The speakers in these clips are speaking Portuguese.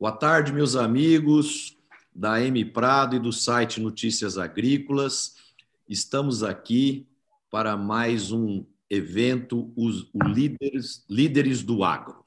Boa tarde, meus amigos da M Prado e do site Notícias Agrícolas. Estamos aqui para mais um evento, os líderes, líderes do Agro.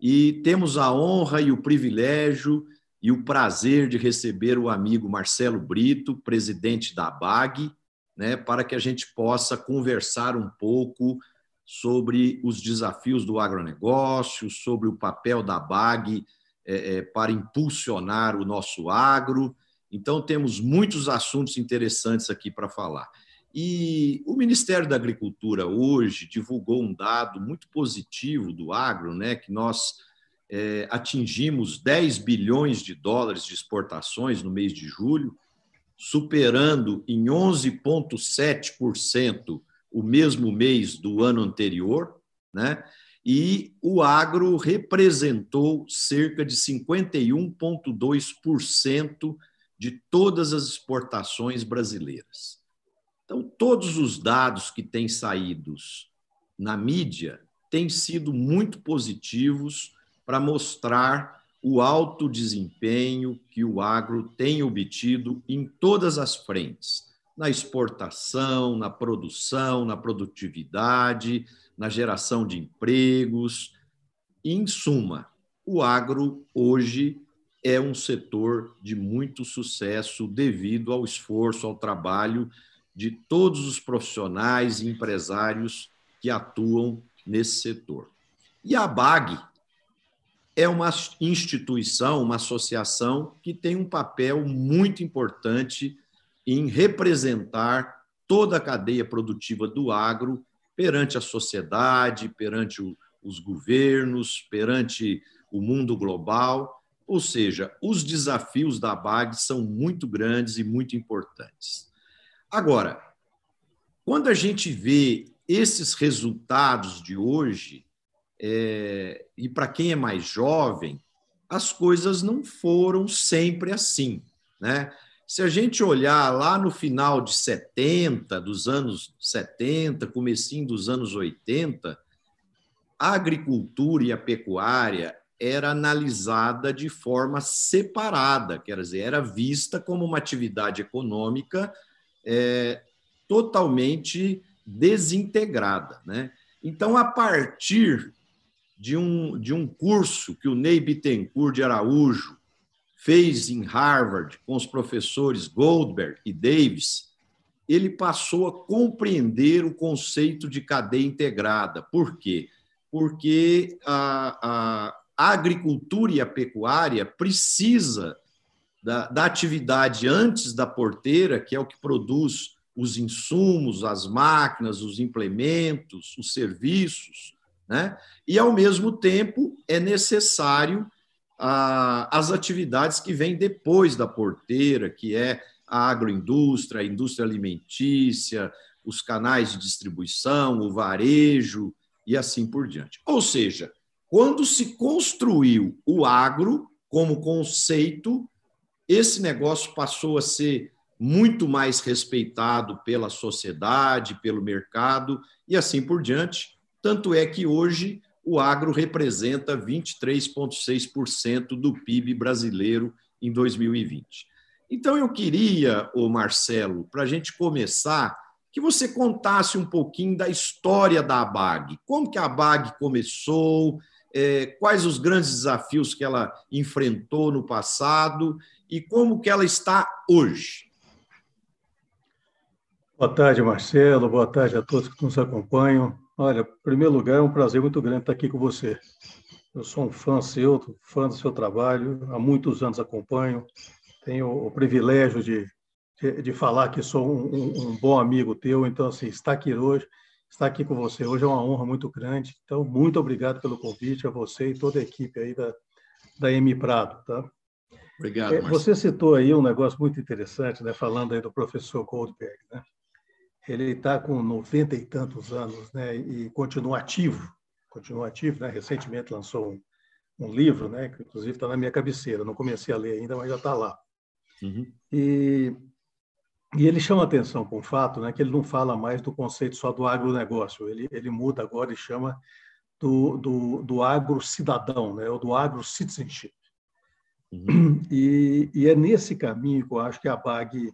E temos a honra e o privilégio e o prazer de receber o amigo Marcelo Brito, presidente da BAG, né, para que a gente possa conversar um pouco sobre os desafios do agronegócio, sobre o papel da BAG é, é, para impulsionar o nosso agro. Então, temos muitos assuntos interessantes aqui para falar. E o Ministério da Agricultura hoje divulgou um dado muito positivo do agro, né, que nós é, atingimos 10 bilhões de dólares de exportações no mês de julho, superando em 11,7% o mesmo mês do ano anterior, né? E o agro representou cerca de 51,2% de todas as exportações brasileiras. Então, todos os dados que têm saído na mídia têm sido muito positivos para mostrar o alto desempenho que o agro tem obtido em todas as frentes, na exportação, na produção, na produtividade, na geração de empregos. Em suma, o agro hoje é um setor de muito sucesso devido ao esforço, ao trabalho de todos os profissionais e empresários que atuam nesse setor. E a BAG é uma instituição, uma associação que tem um papel muito importante em representar toda a cadeia produtiva do agro perante a sociedade, perante o, os governos, perante o mundo global. Ou seja, os desafios da BAG são muito grandes e muito importantes. Agora, quando a gente vê esses resultados de hoje, é, e para quem é mais jovem, as coisas não foram sempre assim. Né? Se a gente olhar lá no final de 70, dos anos 70, comecinho dos anos 80, a agricultura e a pecuária era analisada de forma separada, quer dizer, era vista como uma atividade econômica é, totalmente desintegrada. Né? Então, a partir de um, de um curso que o Ney Bittencourt de Araújo fez em Harvard com os professores Goldberg e Davis, ele passou a compreender o conceito de cadeia integrada. Por quê? Porque a, a agricultura e a pecuária precisa da, da atividade antes da porteira, que é o que produz os insumos, as máquinas, os implementos, os serviços, né? e, ao mesmo tempo, é necessário as atividades que vêm depois da porteira, que é a agroindústria, a indústria alimentícia, os canais de distribuição, o varejo e assim por diante. Ou seja, quando se construiu o agro como conceito, esse negócio passou a ser muito mais respeitado pela sociedade, pelo mercado e assim por diante. Tanto é que hoje o agro representa 23,6% do PIB brasileiro em 2020. Então, eu queria, o Marcelo, para a gente começar, que você contasse um pouquinho da história da ABAG. Como que a ABAG começou, é, quais os grandes desafios que ela enfrentou no passado e como que ela está hoje. Boa tarde, Marcelo. Boa tarde a todos que nos acompanham. Olha, em primeiro lugar, é um prazer muito grande estar aqui com você. Eu sou um fã seu, fã do seu trabalho, há muitos anos acompanho, tenho o privilégio de, de, de falar que sou um, um, um, bom amigo teu, então, assim, estar aqui hoje, estar aqui com você hoje é uma honra muito grande. Então, muito obrigado pelo convite a você e toda a equipe aí da, da M Prado, tá? Obrigado, é, Você citou aí um negócio muito interessante, né, falando aí do professor Goldberg, né? Ele está com 90 e tantos anos, né, e continua ativo, continua ativo, né, recentemente lançou um, um livro, né, que inclusive está na minha cabeceira, não comecei a ler ainda, mas já está lá. Uhum. E, e ele chama atenção com o fato né, que ele não fala mais do conceito só do agronegócio, ele, ele muda agora e chama do, do, do agro-cidadão, né, ou do agro-citizenship. Uhum. E, e, é nesse caminho que eu acho que a BAG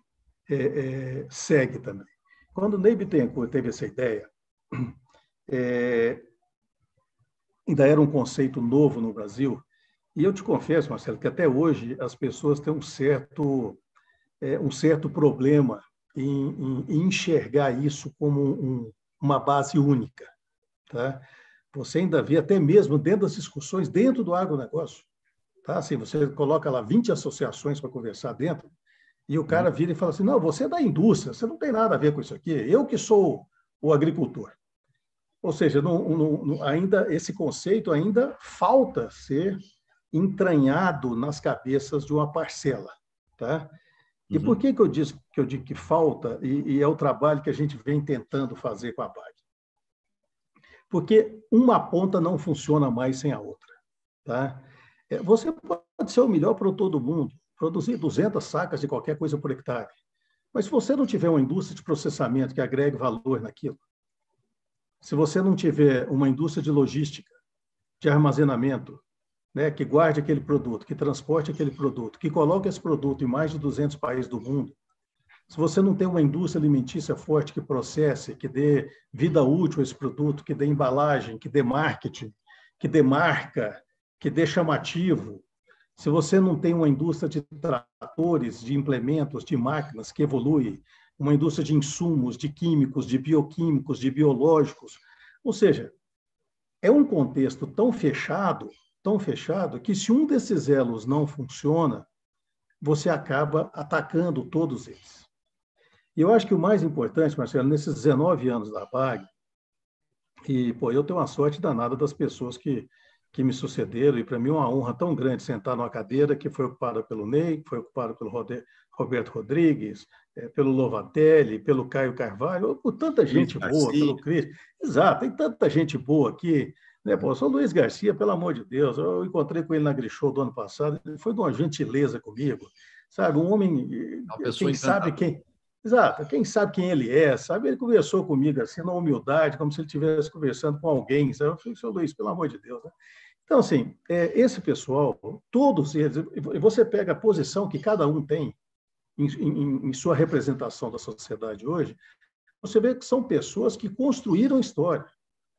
é, é, segue também. Quando Ney Bittencourt teve essa ideia, é, ainda era um conceito novo no Brasil, e eu te confesso, Marcelo, que até hoje as pessoas têm um certo, é, um certo problema em, em, em enxergar isso como um, uma base única. Tá? Você ainda vê, até mesmo dentro das discussões, dentro do agronegócio, tá? assim, você coloca lá 20 associações para conversar dentro, e o cara vira e fala assim: não, você é da indústria, você não tem nada a ver com isso aqui, eu que sou o agricultor. Ou seja, não, não, ainda esse conceito ainda falta ser entranhado nas cabeças de uma parcela, tá? E uhum. por que, que eu disse que eu digo que falta e, e, é o trabalho que a gente vem tentando fazer com a BAG? Porque uma ponta não funciona mais sem a outra, tá? É, você pode ser o melhor produtor do mundo, produzir 200 sacas de qualquer coisa por hectare, mas se você não tiver uma indústria de processamento que agregue valor naquilo, se você não tiver uma indústria de logística, de armazenamento, né, que guarde aquele produto, que transporte aquele produto, que coloque esse produto em mais de 200 países do mundo, se você não tem uma indústria alimentícia forte que processe, que dê vida útil a esse produto, que dê embalagem, que dê marketing, que dê marca, que dê chamativo, se você não tem uma indústria de tratores, de implementos, de máquinas que evolui, uma indústria de insumos, de químicos, de bioquímicos, de biológicos, ou seja, é um contexto tão fechado tão fechado que se um desses elos não funciona, você acaba atacando todos eles. E eu acho que o mais importante, Marcelo, nesses 19 anos da BAG, e pô, eu tenho uma sorte danada das pessoas que, que me sucederam, e para mim é uma honra tão grande sentar numa cadeira que foi ocupada pelo Ney, foi ocupada pelo Roberto Rodrigues, é, pelo Lovatelli, pelo Caio Carvalho, por tanta gente boa, pelo Cris. Exato, tem tanta gente boa aqui, né, pô, sou Luiz Garcia, pelo amor de Deus, eu encontrei com ele na Grishow do ano passado, ele foi de uma gentileza comigo, sabe? Um homem, quem sabe quem... Exato, quem sabe quem ele é, sabe? Ele conversou comigo assim, na humildade, como se ele estivesse conversando com alguém, sabe? Eu falei, seu Luiz, pelo amor de Deus, né? Então, assim, é, esse pessoal, todos eles, você pega a posição que cada um tem em, em, em sua representação da sociedade hoje, você vê que são pessoas que construíram história.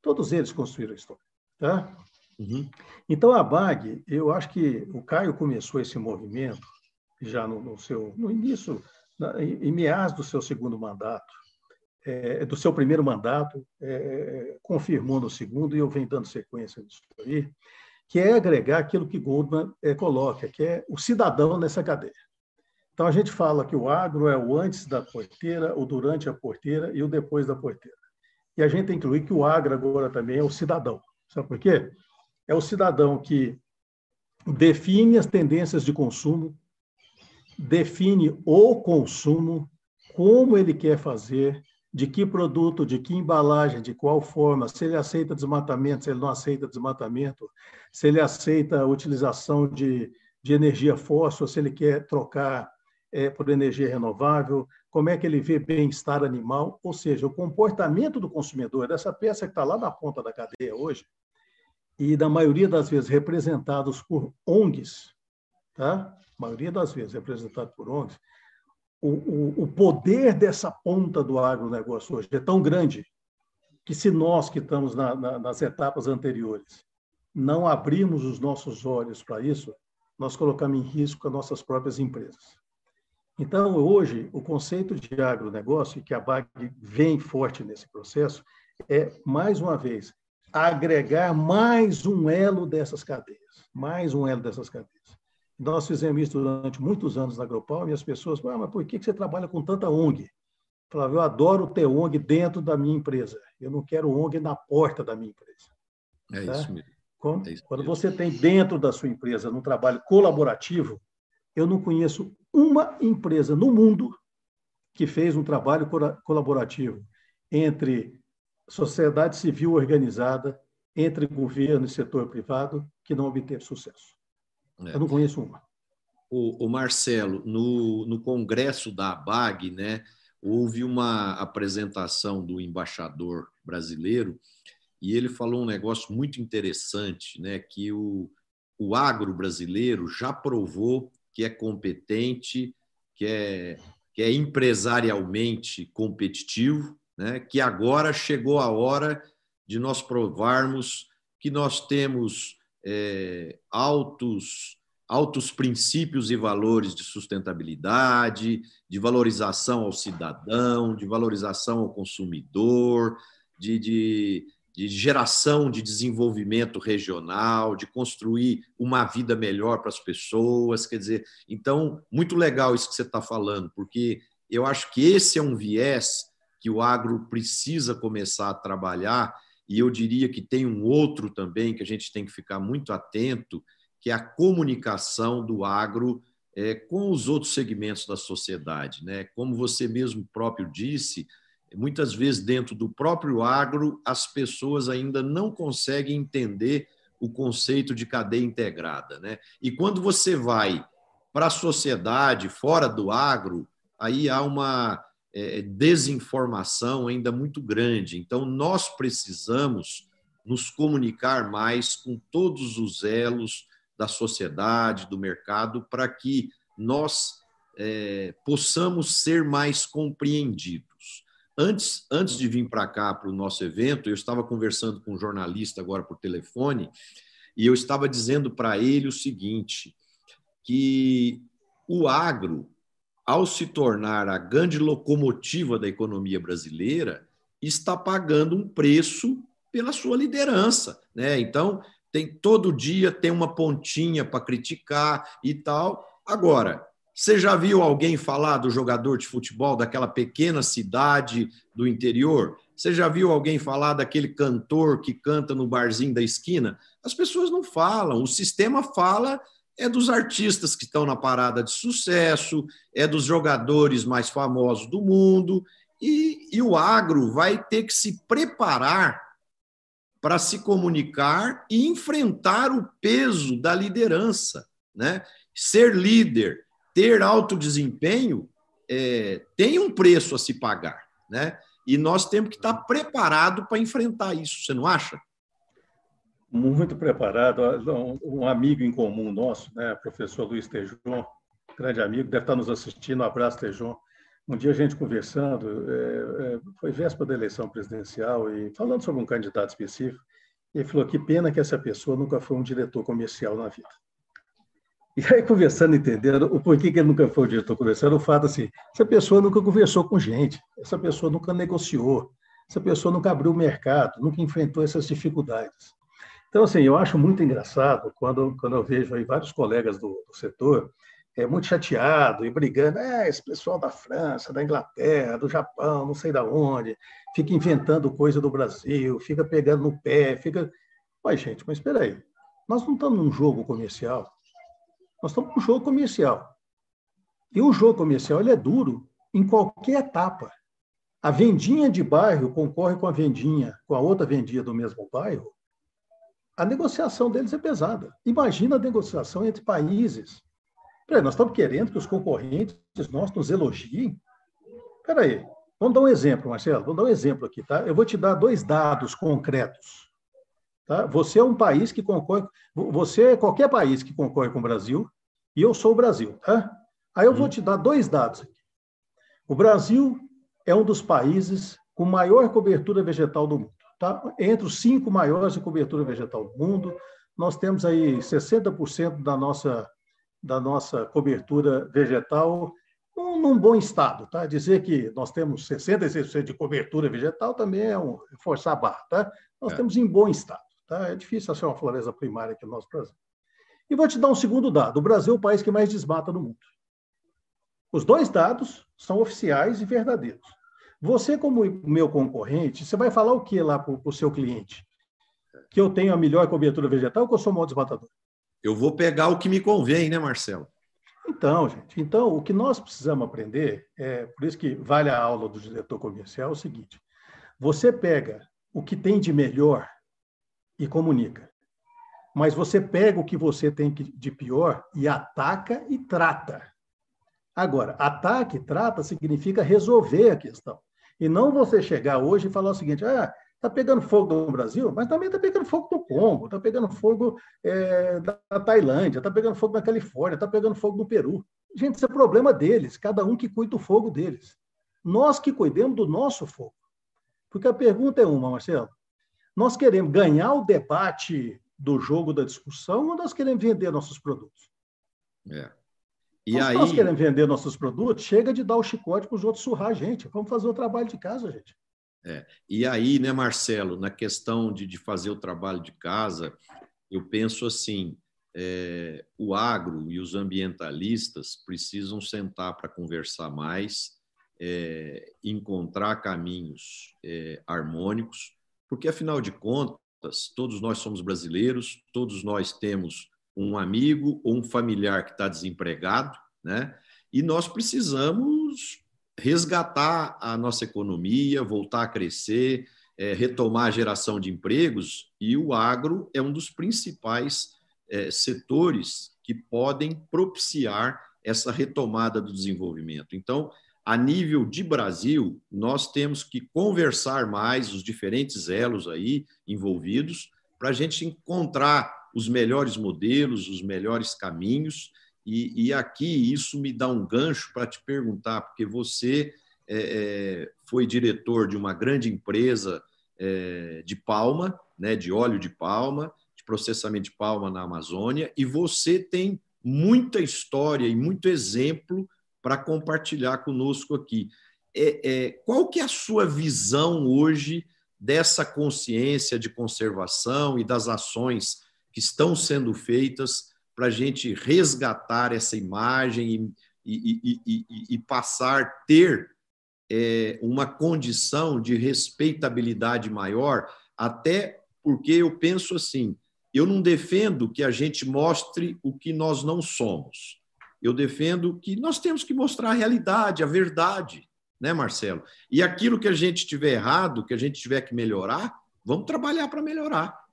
Todos eles construíram história. Tá? Uhum. Então, a BAG, eu acho que o Caio começou esse movimento já no, no seu no início, na, em, em meados do seu segundo mandato, é, do seu primeiro mandato, é, confirmou no segundo, e eu venho dando sequência nisso aí, que é agregar aquilo que Goldman é, coloca, que é o cidadão nessa cadeia. Então, a gente fala que o agro é o antes da porteira, o durante a porteira e o depois da porteira. E a gente tem que incluir que o agro agora também é o cidadão. Sabe por quê? É o cidadão que define as tendências de consumo, define o consumo, como ele quer fazer, de que produto, de que embalagem, de qual forma, se ele aceita desmatamento, se ele não aceita desmatamento, se ele aceita a utilização de, de energia fóssil, se ele quer trocar é, por energia renovável, como é que ele vê bem-estar animal, ou seja, o comportamento do consumidor, dessa peça que está lá na ponta da cadeia hoje, e da maioria das vezes representados por ONGs, tá? A maioria das vezes representado por ONGs, o, o, o poder dessa ponta do agronegócio hoje é tão grande que se nós que estamos na, na, nas etapas anteriores não abrirmos os nossos olhos para isso, nós colocamos em risco as nossas próprias empresas. Então, hoje, o conceito de agronegócio, que a BAG vem forte nesse processo, é, mais uma vez, agregar mais um elo dessas cadeias, mais um elo dessas cadeias. Nós fizemos isso durante muitos anos na Agropalm e as pessoas falavam, ah, mas por que você trabalha com tanta ONG? Eu falava, eu adoro ter ONG dentro da minha empresa, eu não quero ONG na porta da minha empresa. É tá? isso mesmo. Quando, é isso quando você tem dentro da sua empresa, num trabalho colaborativo, eu não conheço uma empresa no mundo que fez um trabalho colaborativo entre sociedade civil organizada, entre governo e setor privado, que não obteve sucesso. É. Eu não conheço uma. O, o Marcelo, no, no congresso da ABAG, né, houve uma apresentação do embaixador brasileiro e ele falou um negócio muito interessante, né, que o, o agro brasileiro já provou que é competente, que é, que é empresarialmente competitivo, né? que agora chegou a hora de nós provarmos que nós temos é, altos, altos princípios e valores de sustentabilidade, de valorização ao cidadão, de valorização ao consumidor, de, de, de geração de desenvolvimento regional, de construir uma vida melhor para as pessoas. Quer dizer, então, muito legal isso que você está falando, porque eu acho que esse é um viés que o agro precisa começar a trabalhar, e eu diria que tem um outro também que a gente tem que ficar muito atento, que é a comunicação do agro é, com os outros segmentos da sociedade. Né? Como você mesmo próprio disse, muitas vezes dentro do próprio agro, as pessoas ainda não conseguem entender o conceito de cadeia integrada. Né? E quando você vai para a sociedade, fora do agro, aí há uma é, desinformação ainda muito grande. Então, nós precisamos nos comunicar mais com todos os elos da sociedade, do mercado, para que nós é, possamos ser mais compreendidos. Antes, antes de vir para cá, para o nosso evento, eu estava conversando com um jornalista agora por telefone, e eu estava dizendo para ele o seguinte: que o agro, ao se tornar a grande locomotiva da economia brasileira, está pagando um preço pela sua liderança. Né? Então, tem todo dia tem uma pontinha para criticar e tal. Agora, você já viu alguém falar do jogador de futebol daquela pequena cidade do interior? Você já viu alguém falar daquele cantor que canta no barzinho da esquina? As pessoas não falam, o sistema fala é dos artistas que estão na parada de sucesso, é dos jogadores mais famosos do mundo, e, e o agro vai ter que se preparar para se comunicar e enfrentar o peso da liderança. Né? Ser líder ter alto desempenho é, tem um preço a se pagar, né? E nós temos que estar preparado para enfrentar isso, você não acha? Muito preparado. Um amigo em comum nosso, né, professor Luiz Tejon, grande amigo, deve estar nos assistindo. Um abraço, Tejon. Um dia a gente conversando, é, é, foi véspera da eleição presidencial e falando sobre um candidato específico, ele falou que pena que essa pessoa nunca foi um diretor comercial na vida. E aí, conversando, entendendo o porquê que ele nunca foi o diretor comercial, o fato assim, essa pessoa nunca conversou com gente, essa pessoa nunca negociou, essa pessoa nunca abriu o mercado, nunca enfrentou essas dificuldades. Então, assim, eu acho muito engraçado quando, quando eu vejo aí vários colegas do, do setor é, muito chateado e brigando, é, esse pessoal da França, da Inglaterra, do Japão, não sei da onde, fica inventando coisa do Brasil, fica pegando no pé, fica... Pai, gente, mas espera aí, nós não estamos num jogo comercial, nós estamos com um jogo comercial. E o jogo comercial ele é duro em qualquer etapa. A vendinha de bairro concorre com a vendinha, com a outra vendinha do mesmo bairro. A negociação deles é pesada. Imagina a negociação entre países. Peraí, nós estamos querendo que os concorrentes nossos nos elogiem? Espera aí, vamos dar um exemplo, Marcelo. Vamos dar um exemplo aqui, tá? Eu vou te dar dois dados concretos. Tá? Você é um país que concorre, você é qualquer país que concorre com o Brasil, e eu sou o Brasil, tá? Aí eu vou uhum. te dar dois dados aqui. O Brasil é um dos países com maior cobertura vegetal do mundo, tá? Entre os cinco maiores de cobertura vegetal do mundo, nós temos aí 60% da nossa da nossa cobertura vegetal num, num, bom estado, tá? Dizer que nós temos 66% de cobertura vegetal também é um forçar a barra, tá? Nós é. temos em bom estado, tá? É difícil achar uma floresta primária aqui no nosso Brasil. E vou te dar um segundo dado: o Brasil é o país que mais desmata no mundo. Os dois dados são oficiais e verdadeiros. Você, como meu concorrente, você vai falar o que lá para o seu cliente? Que eu tenho a melhor cobertura vegetal ou que eu sou o maior desmatador? Eu vou pegar o que me convém, né, Marcelo? Então, gente, então o que nós precisamos aprender, é por isso que vale a aula do diretor comercial, é o seguinte: você pega o que tem de melhor e comunica mas você pega o que você tem de pior e ataca e trata. Agora, ataque e trata significa resolver a questão. E não você chegar hoje e falar o seguinte: ah, Está pegando fogo no Brasil, mas também está pegando fogo no Congo, está pegando fogo é, da Tailândia, está pegando fogo na Califórnia, está pegando fogo no Peru. Gente, isso é problema deles, cada um que cuida do fogo deles. Nós que cuidemos do nosso fogo. Porque a pergunta é uma, Marcelo. Nós queremos ganhar o debate do jogo da discussão ou nós queremos vender nossos produtos? É. E aí... nós queremos vender nossos produtos, chega de dar o chicote para os outros surrar a gente. Vamos fazer o trabalho de casa, gente. É. E aí, né, Marcelo, na questão de, de fazer o trabalho de casa, eu penso assim: é, o agro e os ambientalistas precisam sentar para conversar mais, é, encontrar caminhos é, harmônicos, porque, afinal de contas, todos nós somos brasileiros, todos nós temos um amigo ou um familiar que está desempregado, né? E nós precisamos resgatar a nossa economia, voltar a crescer, é, retomar a geração de empregos, e o agro é um dos principais é, setores que podem propiciar essa retomada do desenvolvimento. Então, a nível de Brasil, nós temos que conversar mais os diferentes elos aí envolvidos para a gente encontrar os melhores modelos, os melhores caminhos e, e aqui isso me dá um gancho para te perguntar, porque você é, é, foi diretor de uma grande empresa é, de palma, né, de óleo de palma, de processamento de palma na Amazônia, e você tem muita história e muito exemplo para compartilhar conosco aqui. É, é, qual que é a sua visão hoje dessa consciência de conservação e das ações que estão sendo feitas para a gente resgatar essa imagem e, e, e, e passar ter é, uma condição de respeitabilidade maior, até porque eu penso assim: eu não defendo que a gente mostre o que nós não somos. Eu defendo que nós temos que mostrar a realidade, a verdade, né, Marcelo? E aquilo que a gente tiver errado, que a gente tiver que melhorar, vamos trabalhar para melhorar.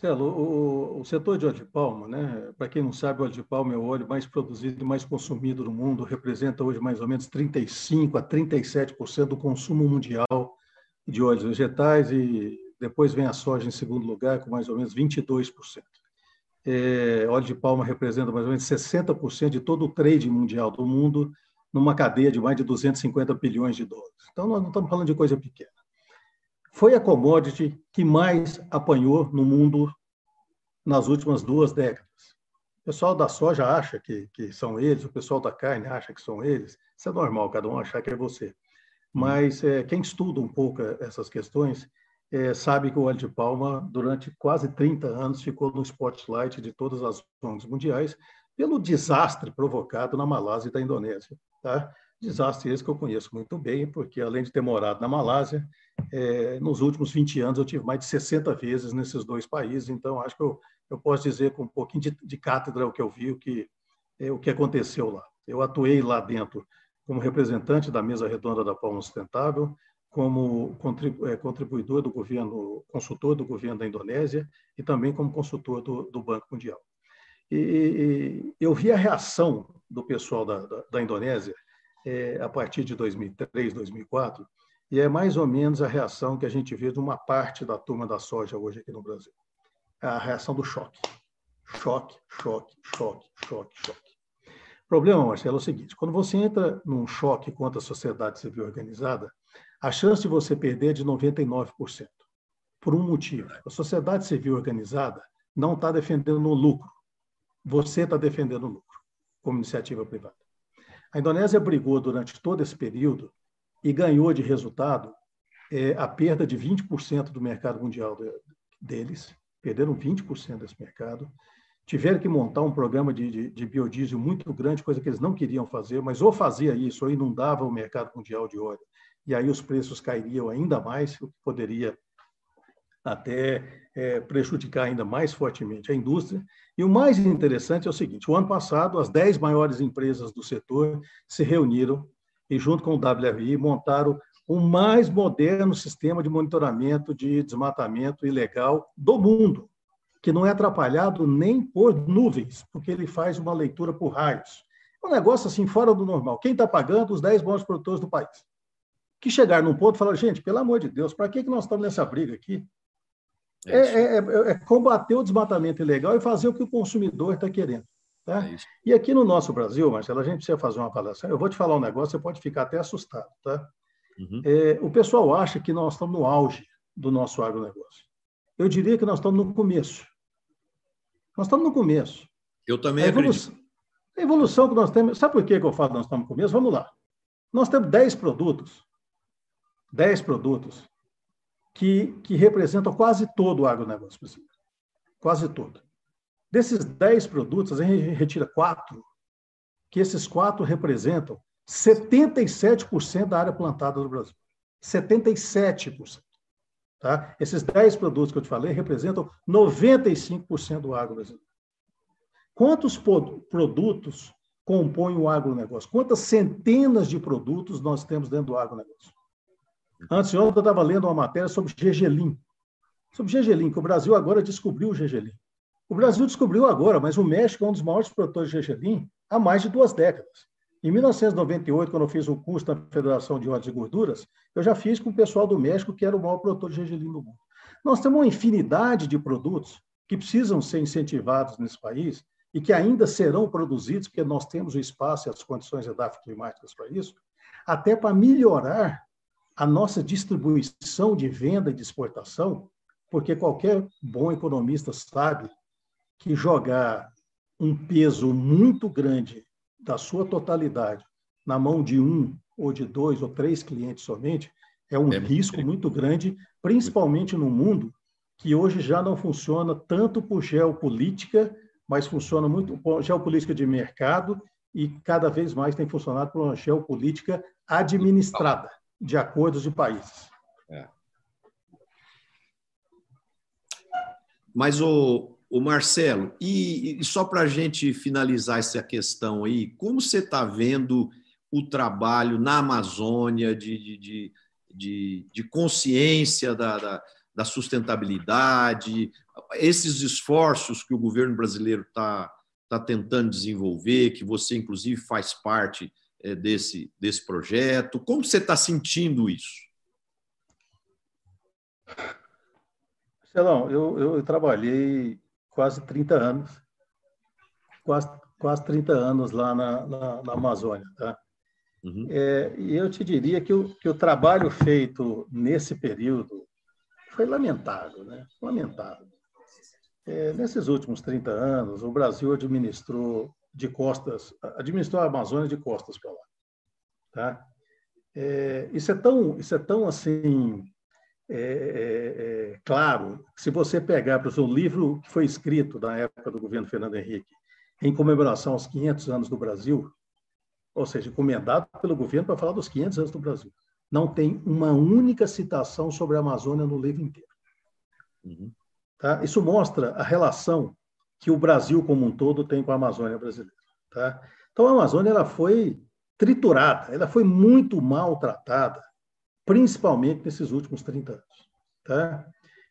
Marcelo, o, o, setor de óleo de palma, né? para quem não sabe, o óleo de palma é o óleo mais produzido e mais consumido no mundo, representa hoje mais ou menos 35% a 37% do consumo mundial de óleos vegetais e depois vem a soja em segundo lugar, com mais ou menos 22%. É, óleo de palma representa mais ou menos 60% de todo o trade mundial do mundo, numa cadeia de mais de 250 bilhões de dólares. Então, nós não estamos falando de coisa pequena foi a commodity que mais apanhou no mundo nas últimas duas décadas. O pessoal da soja acha que, que são eles, o pessoal da carne acha que são eles. Isso é normal, cada um achar que é você. Mas é, quem estuda um pouco essas questões é, sabe que o óleo de palma, durante quase 30 anos, ficou no spotlight de todas as ONGs mundiais pelo desastre provocado na Malásia e da Indonésia. Tá? Desastre esse que eu conheço muito bem, porque além de ter morado na Malásia, é, nos últimos 20 anos eu tive mais de 60 vezes nesses dois países, então acho que eu, eu posso dizer com um pouquinho de, de cátedra o que eu vi, o que, é, o que aconteceu lá. Eu atuei lá dentro como representante da mesa redonda da Palma Sustentável, como é, contribuidor do governo, consultor do governo da Indonésia e também como consultor do, do Banco Mundial. E, e, eu vi a reação do pessoal da, da, da Indonésia é, a partir de 2003, 2004, e é mais ou menos a reação que a gente vê de uma parte da turma da soja hoje aqui no Brasil. É a reação do choque. Choque, choque, choque, choque, choque. O problema, Marcelo, é o seguinte: quando você entra num choque contra a sociedade civil organizada, a chance de você perder é de 99%. Por um motivo: a sociedade civil organizada não está defendendo o lucro. Você está defendendo o lucro, como iniciativa privada. A Indonésia brigou durante todo esse período e ganhou de resultado é, a perda de 20% do mercado mundial de, deles, perderam 20% desse mercado, tiveram que montar um programa de, de, de, biodiesel muito grande, coisa que eles não queriam fazer, mas ou fazia isso ou inundava o mercado mundial de óleo, e aí os preços cairiam ainda mais, o que poderia até é, prejudicar ainda mais fortemente a indústria. E o mais interessante é o seguinte: o ano passado, as 10 maiores empresas do setor se reuniram e, junto com o WRI, montaram o mais moderno sistema de monitoramento de desmatamento ilegal do mundo, que não é atrapalhado nem por nuvens, porque ele faz uma leitura por raios. É um negócio assim fora do normal. Quem está pagando? Os 10 bons produtores do país. que chegaram num ponto e falaram, gente, pelo amor de Deus, para que, que nós estamos nessa briga aqui? É, é, é, é, é combater o desmatamento ilegal e fazer o que o consumidor está querendo. Tá? É e aqui no nosso Brasil, Marcelo, a gente precisa fazer uma avaliação. Eu vou te falar um negócio, você pode ficar até assustado. Tá? Uhum. É, o pessoal acha que nós estamos no auge do nosso agronegócio. Eu diria que nós estamos no começo. Nós estamos no começo. Eu também a evolução, acredito. A evolução que nós temos... Sabe por que eu falo que nós estamos no começo? Vamos lá. Nós temos 10 produtos, 10 produtos que, que representam quase todo o agronegócio brasileiro. Quase todo. Desses 10 produtos, a gente retira quatro, que esses quatro representam 77% da área plantada do Brasil. 77%. Tá? Esses 10 produtos que eu te falei representam 95% do agronegócio. Quantos produtos compõem o agronegócio? Quantas centenas de produtos nós temos dentro do agronegócio? Antes de ontem, eu estava lendo uma matéria sobre gergelim. Sobre gergelim, que o Brasil agora descobriu o gergelim. O Brasil descobriu agora, mas o México é um dos maiores produtores de gergelim há mais de duas décadas. Em 1998, quando eu fiz um curso na Federação de Óleos e Gorduras, eu já fiz com o pessoal do México, que era o maior produtor de gergelim do mundo. Nós temos uma infinidade de produtos que precisam ser incentivados nesse país e que ainda serão produzidos, porque nós temos o espaço e as condições climáticas para isso, até para melhorar a nossa distribuição de venda e de exportação, porque qualquer bom economista sabe que jogar um peso muito grande da sua totalidade na mão de um ou de dois ou três clientes somente é um é risco muito grande, principalmente no mundo que hoje já não funciona tanto por geopolítica, mas funciona muito por geopolítica de mercado e cada vez mais tem funcionado por uma geopolítica administrada de acordos de países. É. Mas o, o Marcelo, e, e só para a gente finalizar essa questão aí, como você está vendo o trabalho na Amazônia de, de, de, de consciência da, da, da, sustentabilidade, esses esforços que o governo brasileiro está tá tentando desenvolver, que você, inclusive, faz parte é, desse, desse projeto? Como você está sentindo isso? Marcelão, eu, eu trabalhei quase 30 anos, quase, quase 30 anos lá na, na, na Amazônia. Tá? Uhum. É, e eu te diria que o, que o trabalho feito nesse período foi lamentável, né? lamentável. É, nesses últimos 30 anos, o Brasil administrou de costas, administrou a Amazônia de costas para lá. Tá? É, isso é tão, isso é tão assim é, é, é, claro, se você pegar, por exemplo, o livro que foi escrito na época do governo Fernando Henrique, em comemoração aos 500 anos do Brasil, ou seja, encomendado pelo governo para falar dos 500 anos do Brasil, não tem uma única citação sobre a Amazônia no livro inteiro. Uhum. Tá? Isso mostra a relação que o Brasil como um todo tem com a Amazônia brasileira. Tá? Então, a Amazônia ela foi triturada, ela foi muito maltratada principalmente nesses últimos 30 anos. Tá?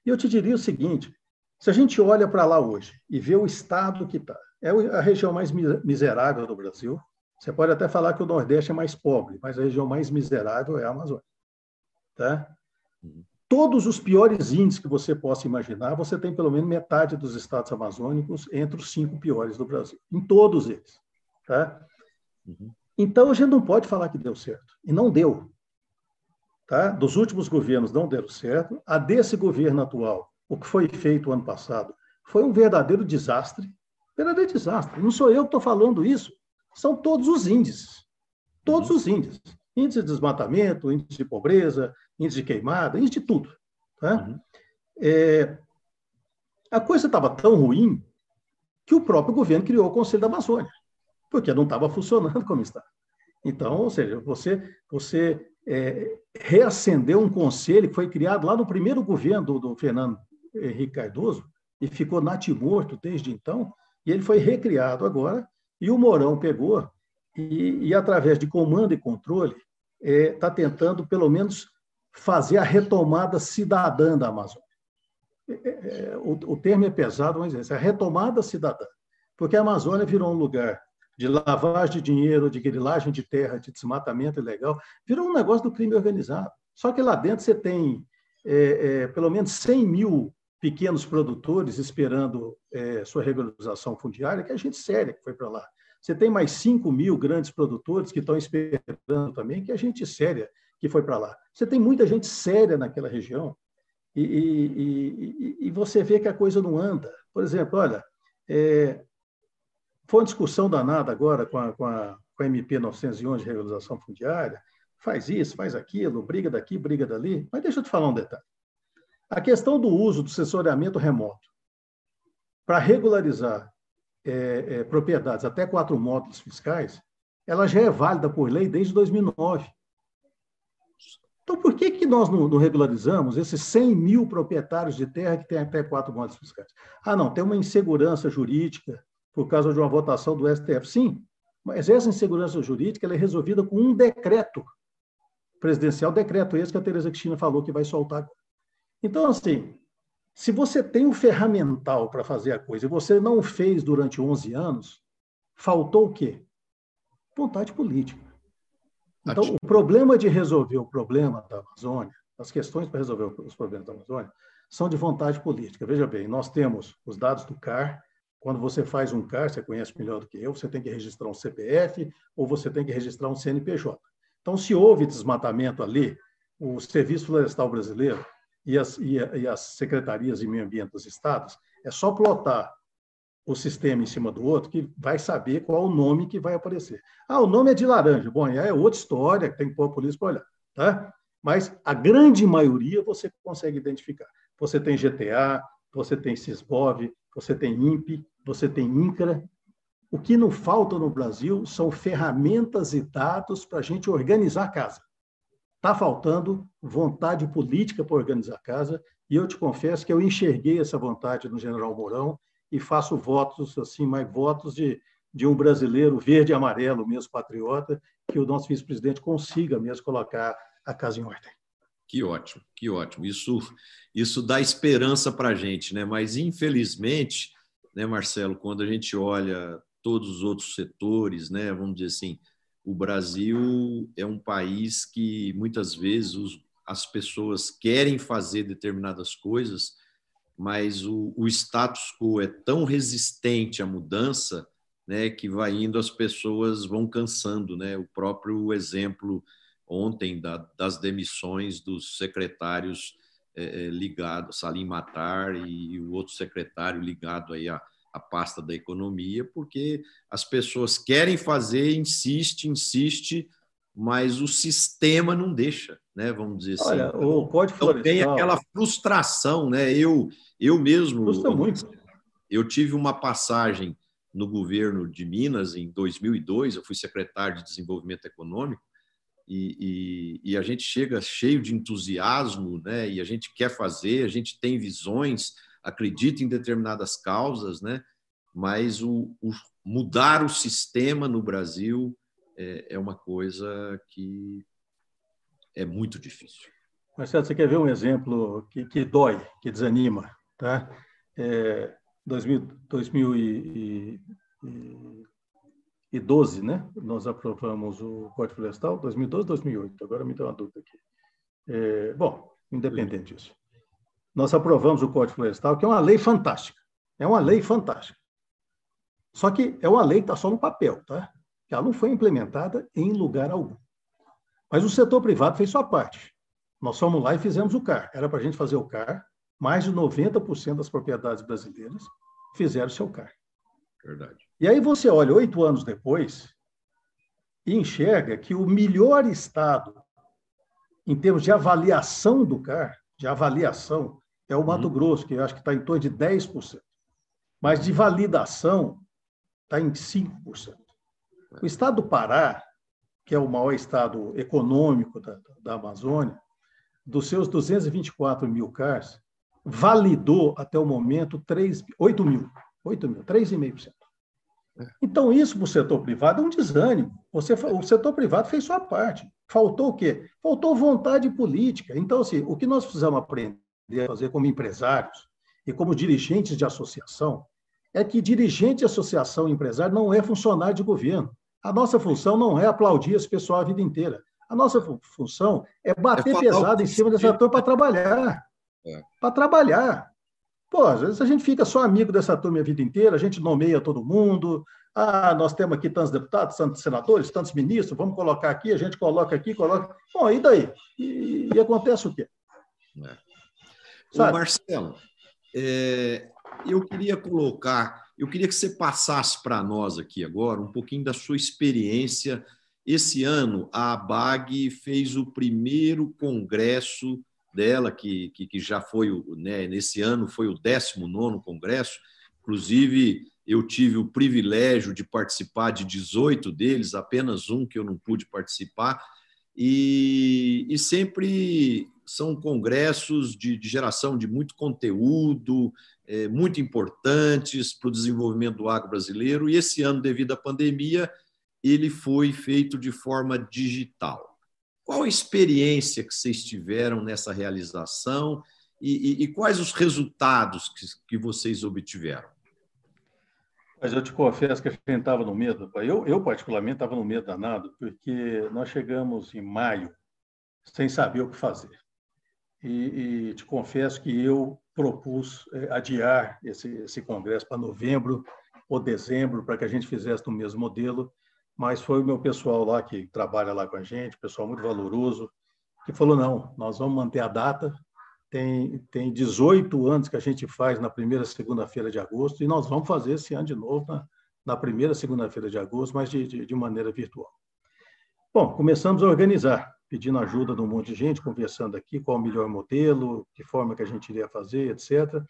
E eu te diria o seguinte: se a gente olha para lá hoje e vê o estado que está, é a região mais miserável do Brasil. Você pode até falar que o Nordeste é mais pobre, mas a região mais miserável é a Amazônia. Tá? Todos os piores índices que você possa imaginar, você tem pelo menos metade dos estados amazônicos entre os cinco piores do Brasil, em todos eles. Tá? Uhum. Então, a gente não pode falar que deu certo. E não deu tá? dos últimos governos não deram certo. A desse governo atual, o que foi feito ano passado, foi um verdadeiro desastre. Verdadeiro desastre. Não sou eu que estou falando isso. São todos os índices. Todos os índices. Índice de desmatamento, índice de pobreza, índice de queimada, índice de tudo. Tá? Uhum. É, a coisa estava tão ruim que o próprio governo criou o Conselho da Amazônia, porque não estava funcionando como está. Então, ou seja, você, você é, reacendeu um conselho que foi criado lá no primeiro governo do, do Fernando Henrique Cardoso e ficou natimorto desde então, e ele foi recriado agora, e o Mourão pegou e, e através de comando e controle, está é, tá tentando, pelo menos, fazer a retomada cidadã da Amazônia. É, é, é o, o, termo é pesado, mas é a retomada cidadã, porque a Amazônia virou um lugar de lavagem de dinheiro, de grilagem de terra, de desmatamento ilegal, virou um negócio do crime organizado. Só que lá dentro você tem é, é, pelo menos 100 mil pequenos produtores esperando é, sua regularização fundiária, que é gente séria que foi para lá. Você tem mais 5 mil grandes produtores que estão esperando também, que é gente séria que foi para lá. Você tem muita gente séria naquela região e, e, e, e, você vê que a coisa não anda. Por exemplo, olha, é, foi uma discussão danada agora com a, com a, com a MP 911 de regularização fundiária, faz isso, faz aquilo, briga daqui, briga dali. Mas deixa eu te falar um detalhe. A questão do uso do sensoriamento remoto para regularizar é, é, propriedades até quatro módulos fiscais, ela já é válida por lei desde 2009. Então, por que, que nós não, não, regularizamos esses 100 mil proprietários de terra que têm até quatro módulos fiscais? Ah, não, tem uma insegurança jurídica por causa de uma votação do STF. Sim, mas essa insegurança jurídica é resolvida com um decreto presidencial, decreto esse que a Tereza Cristina falou que vai soltar. Então, assim, se você tem o ferramental para fazer a coisa e você não fez durante 11 anos, faltou o quê? Vontade política. Então, o problema de resolver o problema da Amazônia, as questões para resolver os problemas da Amazônia, são de vontade política. Veja bem, nós temos os dados do CAR. Quando você faz um CAR, você conhece melhor do que eu, você tem que registrar um CPF ou você tem que registrar um CNPJ. Então, se houve desmatamento ali, o Serviço Florestal Brasileiro e as, e, e as secretarias de meio ambiente dos estados, é só plotar o sistema em cima do outro que vai saber qual o nome que vai aparecer. Ah, o nome é de laranja. Bom, aí é outra história, tem que pôr a polícia para olhar. Tá? Mas a grande maioria você consegue identificar. Você tem GTA, você tem Sisbov, você tem INPE, você tem INCRA, o que não falta no Brasil são ferramentas e dados para a gente organizar a casa. Está faltando vontade política para organizar a casa, e eu te confesso que eu enxerguei essa vontade no general Mourão e faço votos, assim, mais votos de, de um brasileiro verde e amarelo, mesmo patriota, que o nosso vice-presidente consiga mesmo colocar a casa em ordem. Que ótimo, que ótimo. Isso, isso dá esperança para a gente, né? Mas, infelizmente, né, Marcelo, quando a gente olha todos os outros setores, né? Vamos dizer assim, o Brasil é um país que muitas vezes os, as pessoas querem fazer determinadas coisas, mas o, o, status quo é tão resistente à mudança, né, que vai indo as pessoas vão cansando, né? O próprio exemplo ontem da, das demissões dos secretários é, ligados, Salim Matar e o outro secretário ligado aí a a pasta da economia, porque as pessoas querem fazer, insiste, insiste, mas o sistema não deixa, né? Vamos dizer assim. Olha, o Código então, Florestal... tem aquela frustração, né? Eu, eu mesmo... Frustra muito. Eu tive uma passagem no governo de Minas em 2002, eu fui secretário de Desenvolvimento Econômico, e, e, e, a gente chega cheio de entusiasmo, né? E a gente quer fazer, a gente tem visões, acredita em determinadas causas, né? mas o, o mudar o sistema no Brasil é, é, uma coisa que é muito difícil. Marcelo, você quer ver um exemplo que, que dói, que desanima? Tá? É, 2000, 2012, né? Nós aprovamos o Código Florestal, 2012, 2008. Agora me deu uma dúvida aqui. É, bom, independente disso nós aprovamos o Código Florestal, que é uma lei fantástica. É uma lei fantástica. Só que é uma lei que está só no papel, tá? Ela não foi implementada em lugar algum. Mas o setor privado fez sua parte. Nós fomos lá e fizemos o CAR. Era para a gente fazer o CAR. Mais de 90% das propriedades brasileiras fizeram seu CAR. Verdade. E aí você olha oito anos depois e enxerga que o melhor estado em termos de avaliação do CAR de avaliação é o Mato uhum. Grosso, que eu acho que está em torno de 10%. Mas de validação está em 5%. O estado do Pará, que é o maior estado econômico da, da Amazônia, dos seus 224 mil CARs, validou até o momento 3, 8 mil. 8 mil, 3,5%. Então, isso para o setor privado é um desânimo. Você, o setor privado fez sua parte. Faltou o quê? Faltou vontade política. Então, assim, o que nós precisamos aprender a fazer como empresários e como dirigentes de associação é que dirigente de associação empresário não é funcionário de governo. A nossa função não é aplaudir esse pessoal a vida inteira. A nossa função é bater é pesado em cima dessa turma para trabalhar. É. Para trabalhar. Pô, às vezes a gente fica só amigo dessa turma a vida inteira, a gente nomeia todo mundo. Ah, nós temos aqui tantos deputados, tantos senadores, tantos ministros, vamos colocar aqui, a gente coloca aqui, coloca. Bom, e daí? E, e acontece o quê? É. Ô, Marcelo, é, eu queria colocar, eu queria que você passasse para nós aqui agora um pouquinho da sua experiência. Esse ano, a ABAG fez o primeiro congresso dela, que, que, que já foi, né, nesse ano foi o 19 congresso, inclusive eu tive o privilégio de participar de 18 deles, apenas um que eu não pude participar, e, e sempre são congressos de, de, geração de muito conteúdo, é, muito importantes para o desenvolvimento do agro brasileiro, e esse ano, devido à pandemia, ele foi feito de forma digital. Qual a experiência que vocês tiveram nessa realização e, e, e quais os resultados que, que vocês obtiveram? Mas eu te confesso que a gente estava no medo. Eu, eu particularmente, estava no medo danado, porque nós chegamos em maio sem saber o que fazer. E, e te confesso que eu propus é, adiar esse, esse congresso para novembro ou dezembro, para que a gente fizesse no mesmo modelo, mas foi o meu pessoal lá que trabalha lá com a gente, pessoal muito valoroso, que falou: não, nós vamos manter a data. Tem, tem 18 anos que a gente faz na primeira segunda-feira de agosto, e nós vamos fazer esse ano de novo na, na primeira segunda-feira de agosto, mas de, de, de maneira virtual. Bom, começamos a organizar, pedindo ajuda de um monte de gente, conversando aqui qual o melhor modelo, que forma que a gente iria fazer, etc.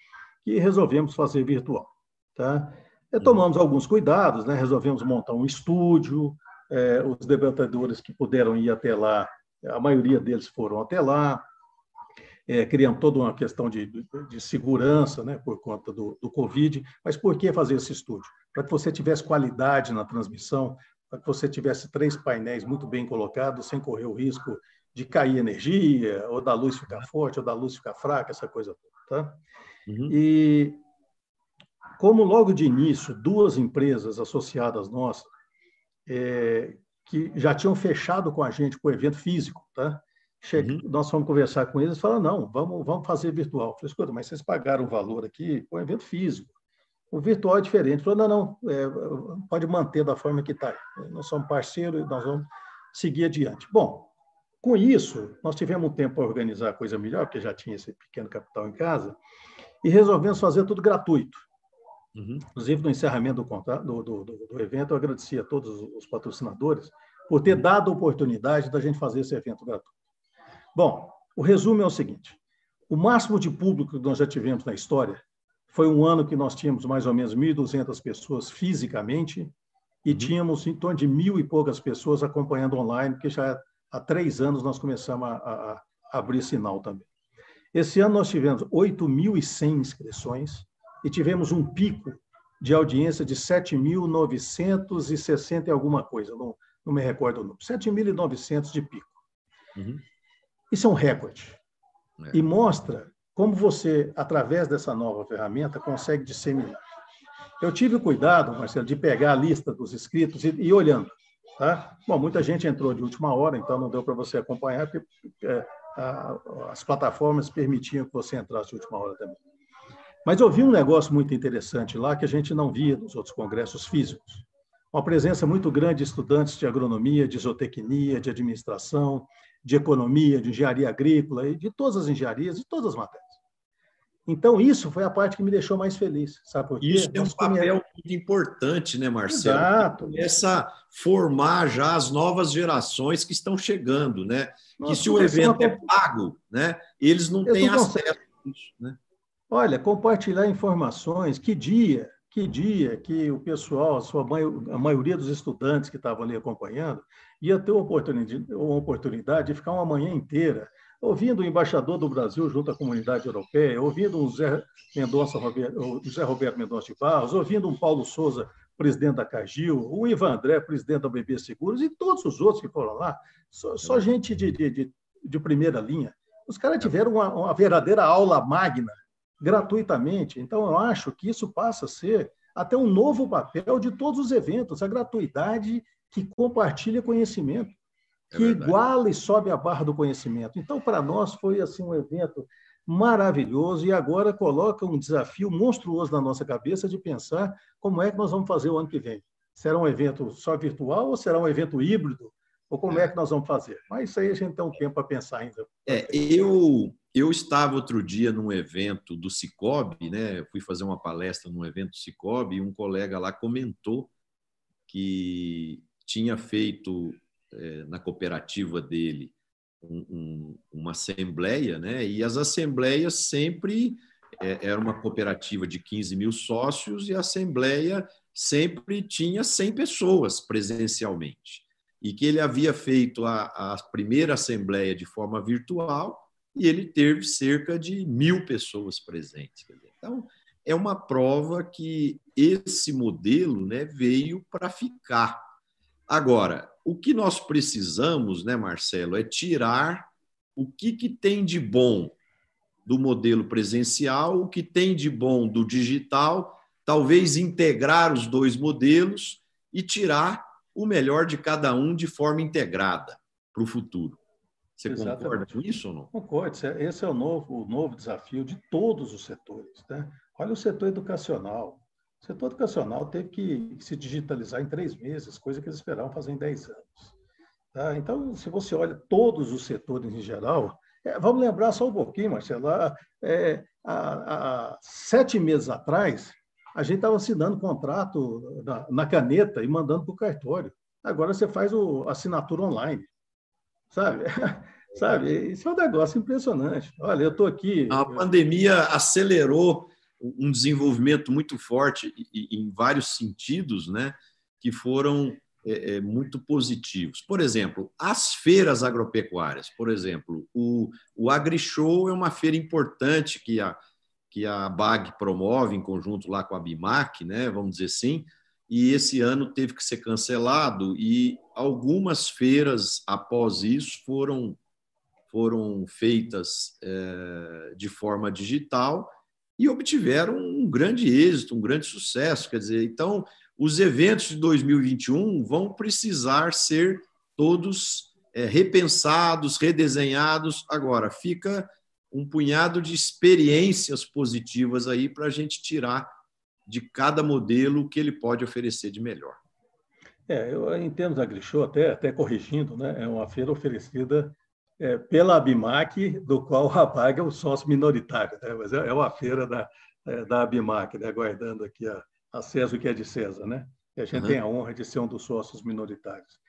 E resolvemos fazer virtual. Tá? Tomamos alguns cuidados, né? resolvemos montar um estúdio, é, os debatedores que puderam ir até lá, a maioria deles foram até lá, é, criando toda uma questão de, de segurança né, por conta do, do Covid. Mas por que fazer esse estúdio? Para que você tivesse qualidade na transmissão, para que você tivesse três painéis muito bem colocados, sem correr o risco de cair energia, ou da luz ficar forte, ou da luz ficar fraca, essa coisa toda. Tá? Uhum. E como logo de início, duas empresas associadas nossas, é, que já tinham fechado com a gente com o evento físico, tá? Che uhum. Nós fomos conversar com eles e falaram, não, vamos, vamos fazer virtual. Eu falei, escuta, mas vocês pagaram o valor aqui com o evento físico. O virtual é diferente. Falou, não, não, é, pode manter da forma que está. Nós somos parceiros e nós vamos seguir adiante. Bom, com isso, nós tivemos um tempo para organizar a coisa melhor, porque já tinha esse pequeno capital em casa, e resolvemos fazer tudo gratuito. Uhum. Inclusive, no encerramento do, do, do, do, evento, eu agradeci a todos os patrocinadores por ter uhum. dado a oportunidade da gente fazer esse evento gratuito. Bom, o resumo é o seguinte: o máximo de público que nós já tivemos na história foi um ano que nós tínhamos mais ou menos 1.200 pessoas fisicamente e uhum. tínhamos em torno de mil e poucas pessoas acompanhando online, porque já há três anos nós começamos a, a, a abrir sinal também. Esse ano nós tivemos 8.100 inscrições, e tivemos um pico de audiência de 7.960 e alguma coisa, não, não me recordo o número, 7.900 de pico. Uhum. Isso é um recorde. É. E mostra como você, através dessa nova ferramenta, consegue disseminar. Eu tive o cuidado, Marcelo, de pegar a lista dos inscritos e ir olhando. Tá? Bom, muita gente entrou de última hora, então não deu para você acompanhar, porque é, a, as plataformas permitiam que você entrasse de última hora também. Mas eu vi um negócio muito interessante lá que a gente não via nos outros congressos físicos. Uma presença muito grande de estudantes de agronomia, de zootecnia, de administração, de economia, de engenharia agrícola e de todas as engenharias, de todas as matérias. Então, isso foi a parte que me deixou mais feliz. Sabe por quê? Isso é um papel muito importante, né, Marcelo? Exato. Começa a formar já as novas gerações que estão chegando, né? Nossa, que se o evento é pago, né, eles não eles têm não acesso a isso, né? Olha, compartilhar informações, que dia, que dia que o pessoal, a, sua, a maioria dos estudantes que estavam ali acompanhando, ia ter uma oportunidade, uma oportunidade de ficar uma manhã inteira ouvindo o embaixador do Brasil junto à comunidade europeia, ouvindo o Zé, Mendonça, o Zé Roberto Mendonça de Barros, ouvindo um Paulo Souza, presidente da Cagil, o Ivan André, presidente da BB Seguros, e todos os outros que foram lá, só, só gente de, de, de, primeira linha. Os caras tiveram uma, uma verdadeira aula magna gratuitamente. Então, eu acho que isso passa a ser até um novo papel de todos os eventos, a gratuidade que compartilha conhecimento, é que iguala e sobe a barra do conhecimento. Então, para nós foi assim um evento maravilhoso e agora coloca um desafio monstruoso na nossa cabeça de pensar como é que nós vamos fazer o ano que vem. Será um evento só virtual ou será um evento híbrido? Ou como é, é que nós vamos fazer? Mas isso aí a gente tem um tempo para pensar ainda. É, eu, eu estava outro dia num evento do Cicobi, né? fui fazer uma palestra num evento do Cicobi e um colega lá comentou que tinha feito é, na cooperativa dele um, um, uma assembleia, né? e as assembleias sempre é, era uma cooperativa de 15 mil sócios e a assembleia sempre tinha 100 pessoas presencialmente. E que ele havia feito a, a primeira assembleia de forma virtual e ele teve cerca de mil pessoas presentes. Então, é uma prova que esse modelo né, veio para ficar. Agora, o que nós precisamos, né, Marcelo, é tirar o que, que tem de bom do modelo presencial, o que tem de bom do digital, talvez integrar os dois modelos e tirar o melhor de cada um de forma integrada para o futuro. Você Exatamente. concorda com isso ou não? Concordo. Esse é o novo, o novo desafio de todos os setores. Né? Olha o setor educacional. O setor educacional teve que se digitalizar em três meses, coisa que eles esperavam fazer em dez anos. Tá? Então, se você olha todos os setores em geral, é, vamos lembrar só um pouquinho, Marcelo. É, há, há, sete meses atrás, a gente estava assinando contrato na, na, caneta e mandando para o cartório. Agora você faz o assinatura online, sabe? sabe? Isso é um negócio impressionante. Olha, eu estou aqui. A pandemia acelerou um desenvolvimento muito forte em vários sentidos, né? Que foram é, é, muito positivos. Por exemplo, as feiras agropecuárias. Por exemplo, o, o AgriShow é uma feira importante que a, que a BAG promove em conjunto lá com a BIMAC, né, vamos dizer assim, e esse ano teve que ser cancelado e algumas feiras após isso foram foram feitas é, de forma digital e obtiveram um grande êxito, um grande sucesso. Quer dizer, então os eventos de 2021 vão precisar ser todos é, repensados, redesenhados. Agora, fica um punhado de experiências positivas aí para a gente tirar de cada modelo o que ele pode oferecer de melhor. É, eu, em termos da Grishow, até, até corrigindo, né, é uma feira oferecida é, pela Abimac, do qual a Bag é o sócio minoritário, né, mas é, é uma feira da, é, da Abimac, né, aguardando aqui a, a César o que é de César, né? E a gente uhum. tem a honra de ser um dos sócios minoritários.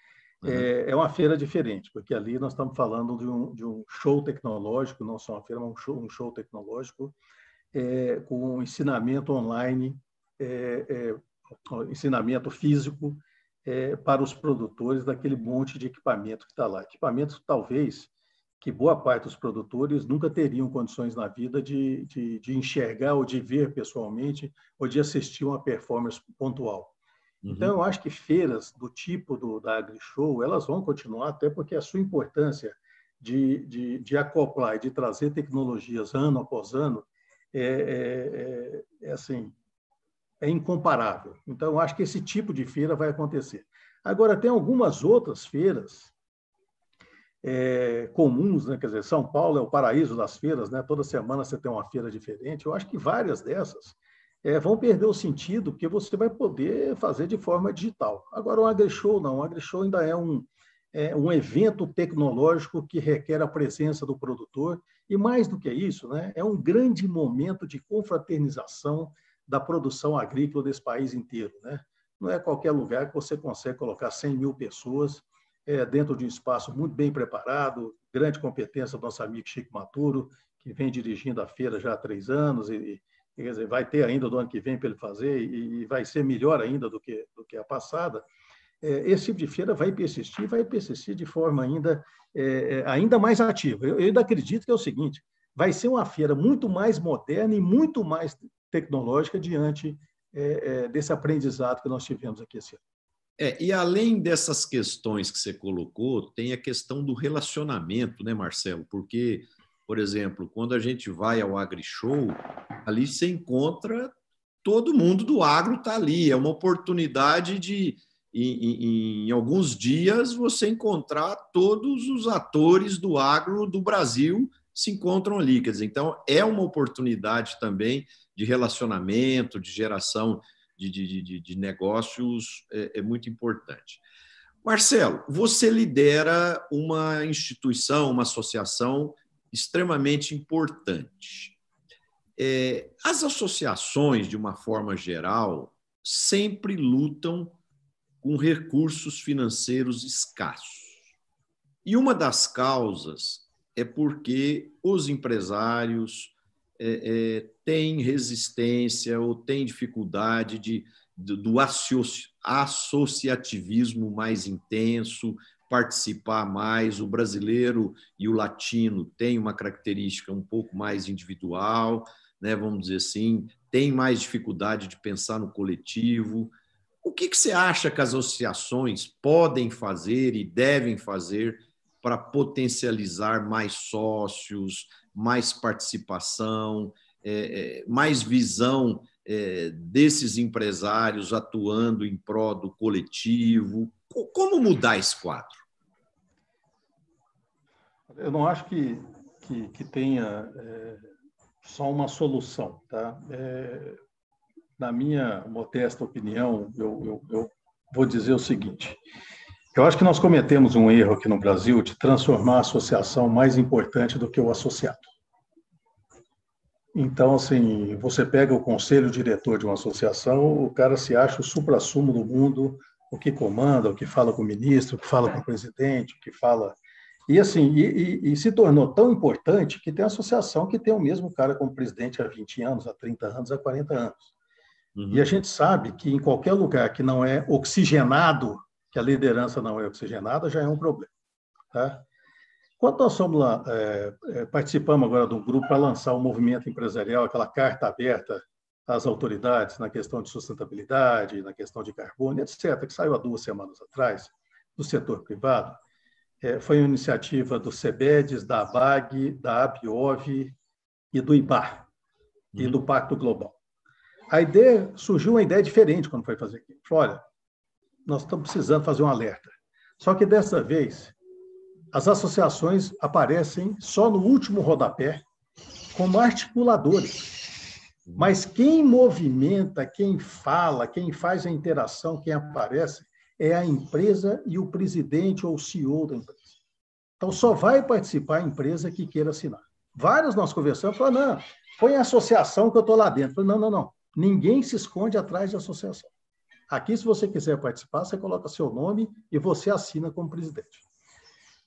Uhum. É, é, uma feira diferente, porque ali nós estamos falando de um, de um show tecnológico, não só uma feira, mas um show, um show tecnológico, é, com um ensinamento online, é, é ensinamento físico é, para os produtores daquele monte de equipamento que está lá. Equipamentos, talvez, que boa parte dos produtores nunca teriam condições na vida de, de, de, enxergar ou de ver pessoalmente ou de assistir uma performance pontual. Uhum. Então, eu acho que feiras do tipo do, da AgriShow, elas vão continuar, até porque a sua importância de, de, de acoplar e de trazer tecnologias ano após ano é, é, é, é assim, é incomparável. Então, acho que esse tipo de feira vai acontecer. Agora, tem algumas outras feiras é, comuns, né? quer dizer, São Paulo é o paraíso das feiras, né? toda semana você tem uma feira diferente. Eu acho que várias dessas é, vão perder o sentido, porque você vai poder fazer de forma digital. Agora, o AgriShow não, o AgriShow ainda é um, é um evento tecnológico que requer a presença do produtor, e mais do que isso, né? é um grande momento de confraternização da produção agrícola desse país inteiro. Né? Não é qualquer lugar que você consegue colocar 100 mil pessoas é, dentro de um espaço muito bem preparado, grande competência do nosso amigo Chico Maturo, que vem dirigindo a feira já há três anos e, e dizer, vai ter ainda do ano que vem para ele fazer e, e, vai ser melhor ainda do que, do que a passada. É, esse tipo de feira vai persistir, vai persistir de forma ainda, é, é, ainda mais ativa. Eu, eu ainda acredito que é o seguinte, vai ser uma feira muito mais moderna e muito mais tecnológica diante é, é, desse aprendizado que nós tivemos aqui esse ano. É, e além dessas questões que você colocou, tem a questão do relacionamento, né, Marcelo? Porque, por exemplo, quando a gente vai ao AgriShow, ali você encontra todo mundo do agro está ali. É uma oportunidade de, em, em, em, alguns dias, você encontrar todos os atores do agro do Brasil se encontram ali. Quer dizer, então, é uma oportunidade também de relacionamento, de geração de, de, de, de negócios, é, é muito importante. Marcelo, você lidera uma instituição, uma associação extremamente importante. É, as associações, de uma forma geral, sempre lutam com recursos financeiros escassos. E uma das causas é porque os empresários é, é, têm resistência ou têm dificuldade de, do, do associativismo mais intenso, participar mais. O brasileiro e o latino têm uma característica um pouco mais individual, né, vamos dizer assim, tem mais dificuldade de pensar no coletivo. O que, que você acha que as associações podem fazer e devem fazer para potencializar mais sócios, mais participação, é, é, mais visão é, desses empresários atuando em prol do coletivo? Como mudar esse quadro? Eu não acho que, que, que tenha é, só uma solução. Tá? É, na minha modesta opinião, eu, eu, eu vou dizer o seguinte: eu acho que nós cometemos um erro aqui no Brasil de transformar a associação mais importante do que o associado. Então, assim, você pega o conselho diretor de uma associação, o cara se acha o supra-sumo do mundo, o que comanda, o que fala com o ministro, o que fala com o presidente, o que fala. E, assim, e, e, e se tornou tão importante que tem associação que tem o mesmo cara como presidente há 20 anos, há 30 anos, há 40 anos. Uhum. E a gente sabe que em qualquer lugar que não é oxigenado que a liderança não é oxigenada, já é um problema. Tá? Quando nós somos lá, é, é, participamos agora de um grupo para lançar o um movimento empresarial, aquela carta aberta às autoridades na questão de sustentabilidade, na questão de carbono, etc., que saiu há duas semanas atrás, do setor privado, é, foi uma iniciativa do CEBEDES, da ABAG, da ABIOV e do IBAR, uhum. e do Pacto Global. A ideia, surgiu uma ideia diferente quando foi fazer aquilo. Falou, olha, nós estamos precisando fazer um alerta. Só que dessa vez, as associações aparecem só no último rodapé como articuladores. Mas quem movimenta, quem fala, quem faz a interação, quem aparece, é a empresa e o presidente ou o CEO da empresa. Então, só vai participar a empresa que queira assinar. Vários nós conversamos, falaram, não, põe a associação que eu estou lá dentro. Falei, não, não, não. Ninguém se esconde atrás de associação. Aqui, se você quiser participar, você coloca seu nome e você assina como presidente.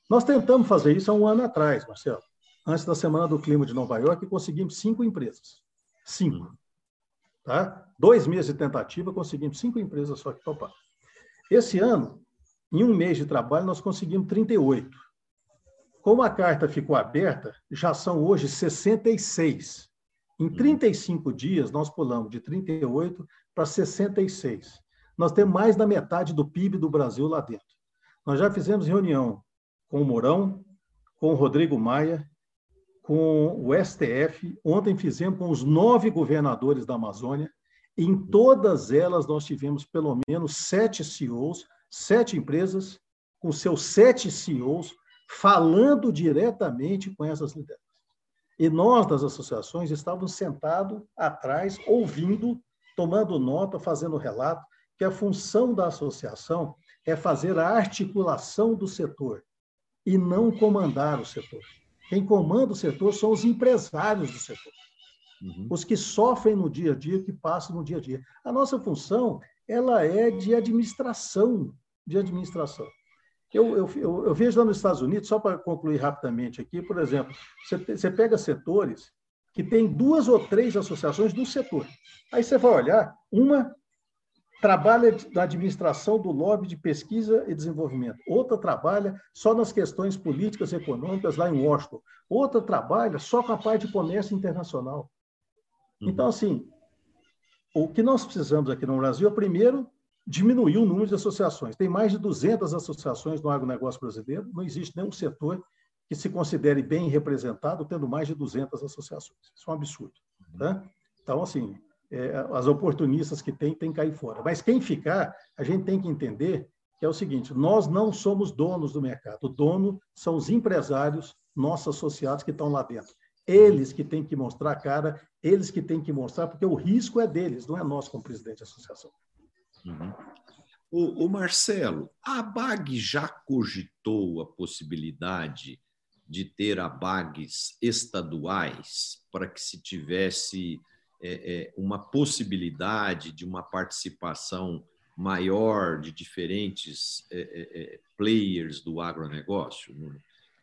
Nós tentamos fazer isso há um ano atrás, Marcelo. Antes da Semana do Clima de Nova York, conseguimos cinco empresas. Cinco. Tá? Dois meses de tentativa, conseguimos cinco empresas só que toparam. Esse ano, em um mês de trabalho, nós conseguimos 38. Como a carta ficou aberta, já são hoje 66. Em 35 dias, nós pulamos de 38 para 66 nós temos mais da metade do PIB do Brasil lá dentro. Nós já fizemos reunião com o Mourão, com o Rodrigo Maia, com o STF. Ontem fizemos com os nove governadores da Amazônia. Em todas elas, nós tivemos pelo menos sete CEOs, sete empresas, com seus sete CEOs, falando diretamente com essas lideranças. E nós, das associações, estávamos sentados atrás, ouvindo, tomando nota, fazendo relato, que a função da associação é fazer a articulação do setor e não comandar o setor. Quem comanda o setor são os empresários do setor, uhum. os que sofrem no dia a dia, que passam no dia a dia. A nossa função ela é de administração, de administração. Eu, eu, eu, eu vejo lá nos Estados Unidos, só para concluir rapidamente aqui, por exemplo, você, você pega setores que tem duas ou três associações do setor. Aí você vai olhar, uma trabalha na administração do lobby de pesquisa e desenvolvimento. Outra trabalha só nas questões políticas e econômicas lá em Washington. Outra trabalha só com a parte de comércio internacional. Uhum. Então, assim, o que nós precisamos aqui no Brasil é, primeiro, diminuir o número de associações. Tem mais de 200 associações no agronegócio brasileiro, não existe nenhum setor que se considere bem representado tendo mais de 200 associações. Isso é um absurdo. Tá? Então, assim, é, as oportunistas que tem, tem que cair fora. Mas quem ficar, a gente tem que entender que é o seguinte: nós não somos donos do mercado. O dono são os empresários, nossos associados que estão lá dentro. Eles que têm que mostrar a cara, eles que têm que mostrar, porque o risco é deles, não é nosso como presidente da associação. Uhum. O, o, Marcelo, a BAG já cogitou a possibilidade de ter ABAGs estaduais para que se tivesse uma possibilidade de uma participação maior de diferentes é, é, é players do agronegócio,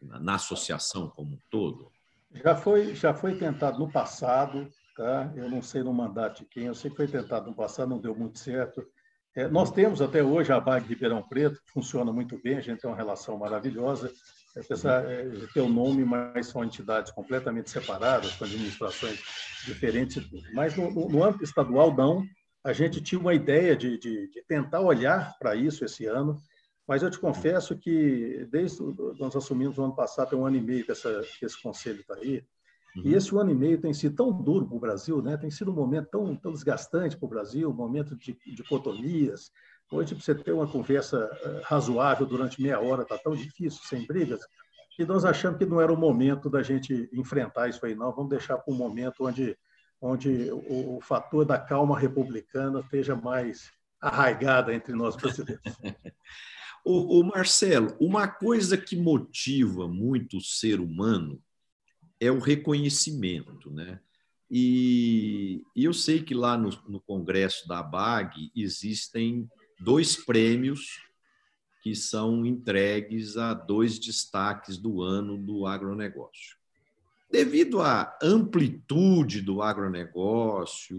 na associação como um todo? Já foi, já foi tentado no passado, tá? eu não sei no mandato de quem, eu sei que foi tentado no passado, não deu muito certo. É, nós temos até hoje a BAG Ribeirão Preto, que funciona muito bem, a gente tem uma relação maravilhosa, apesar de ter o um nome, mas são entidades completamente separadas, com administrações diferentes. Mas no, no, âmbito estadual, não. A gente tinha uma ideia de, de, de tentar olhar para isso esse ano, mas eu te confesso que desde nós assumimos o ano passado, tem um ano e meio que, essa, que esse conselho está aí, uhum. e esse ano e meio tem sido tão duro para o Brasil, né? tem sido um momento tão, tão desgastante para o Brasil, um momento de dicotomias. Hoje, para você ter uma conversa eh, razoável durante meia hora, está tão difícil, sem brigas, que nós achamos que não era o momento da gente enfrentar isso aí, não. Vamos deixar para um momento onde, onde o, fator da calma republicana esteja mais arraigada entre nós brasileiros. O, o, Marcelo, uma coisa que motiva muito o ser humano é o reconhecimento, né? E, e eu sei que lá no, no, congresso da BAG existem dois prêmios que são entregues a dois destaques do ano do agronegócio. Devido à amplitude do agronegócio,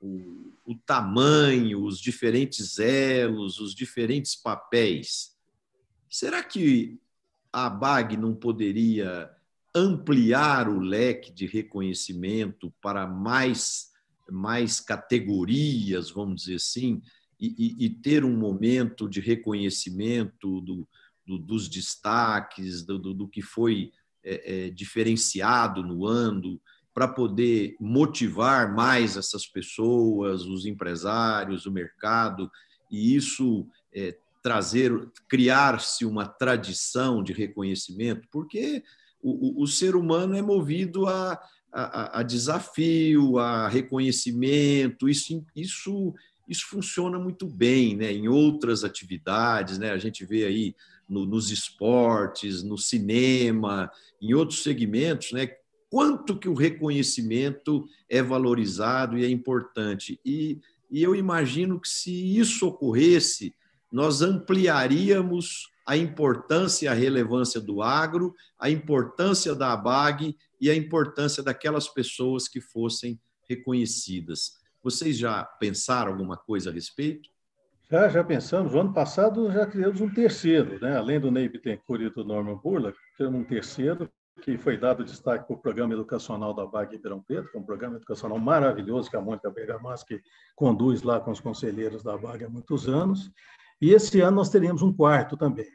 o, o tamanho, os diferentes elos, os diferentes papéis. Será que a BAG não poderia ampliar o leque de reconhecimento para mais, mais categorias, vamos dizer assim, e, e, ter um momento de reconhecimento do, do, dos destaques, do, do, que foi é, é, diferenciado no ano, para poder motivar mais essas pessoas, os empresários, o mercado, e isso é, trazer, criar-se uma tradição de reconhecimento, porque o, o, o ser humano é movido a, a, a, desafio, a reconhecimento, isso, isso, isso funciona muito bem né? em outras atividades, né? a gente vê aí no, nos esportes, no cinema, em outros segmentos, né? quanto que o reconhecimento é valorizado e é importante. E, e eu imagino que se isso ocorresse, nós ampliaríamos a importância e a relevância do agro, a importância da ABAG e a importância daquelas pessoas que fossem reconhecidas. Vocês já pensaram alguma coisa a respeito? Já, já pensamos. O ano passado já criamos um terceiro, né? além do Ney Bittencourt e do Norman Burla, criamos um terceiro, que foi dado destaque para o programa educacional da BAG Ribeirão Preto, que é um programa educacional maravilhoso que a Mônica Bergamaschi conduz lá com os conselheiros da BAG há muitos anos. E esse ano nós teríamos um quarto também.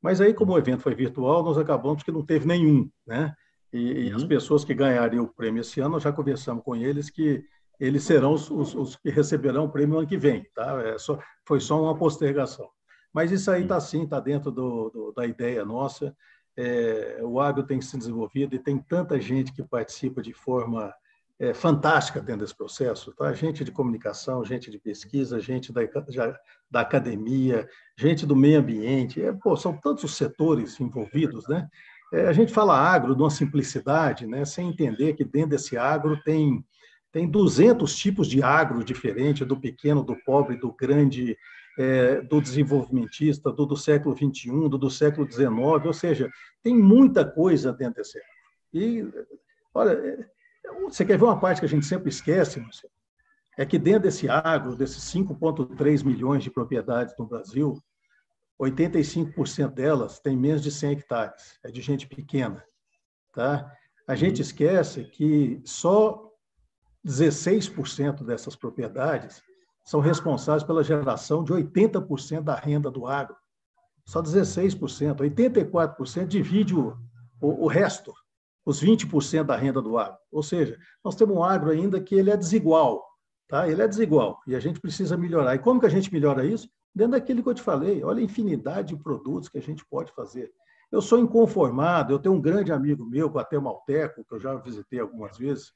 Mas aí, como o evento foi virtual, nós acabamos que não teve nenhum, né? E, e as uhum. pessoas que ganhariam o prêmio esse ano, nós já conversamos com eles que eles serão os, os, os que receberão o prêmio ano que vem, tá? É só, foi só uma postergação. Mas isso aí está sim, está dentro do, do, da ideia nossa é, o agro tem se desenvolvido e tem tanta gente que participa de forma é, fantástica dentro desse processo, tá? Gente de comunicação, gente de pesquisa, gente da, da academia, gente do meio ambiente, é, pô, são tantos os setores envolvidos, né? É, a gente fala agro de uma simplicidade, né? Sem entender que dentro desse agro tem tem 200 tipos de agro diferentes, do pequeno, do pobre, do grande, é, do desenvolvimentista, do, do século XXI, do, do século XIX, ou seja, tem muita coisa dentro desse ano. E, olha, é, você quer ver uma parte que a gente sempre esquece, Marcelo? É que dentro desse agro, desses 5,3 milhões de propriedades no Brasil, 85% delas tem menos de 100 hectares, é de gente pequena. Tá? A gente uhum. esquece que só 16% dessas propriedades são responsáveis pela geração de 80% da renda do agro. Só 16%. 84% divide o, o, o resto, os 20% da renda do agro. Ou seja, nós temos um agro ainda que ele é desigual. Tá? Ele é desigual e a gente precisa melhorar. E como que a gente melhora isso? Dentro daquilo que eu te falei. Olha a infinidade de produtos que a gente pode fazer. Eu sou inconformado, eu tenho um grande amigo meu, o Malteco, que eu já visitei algumas vezes.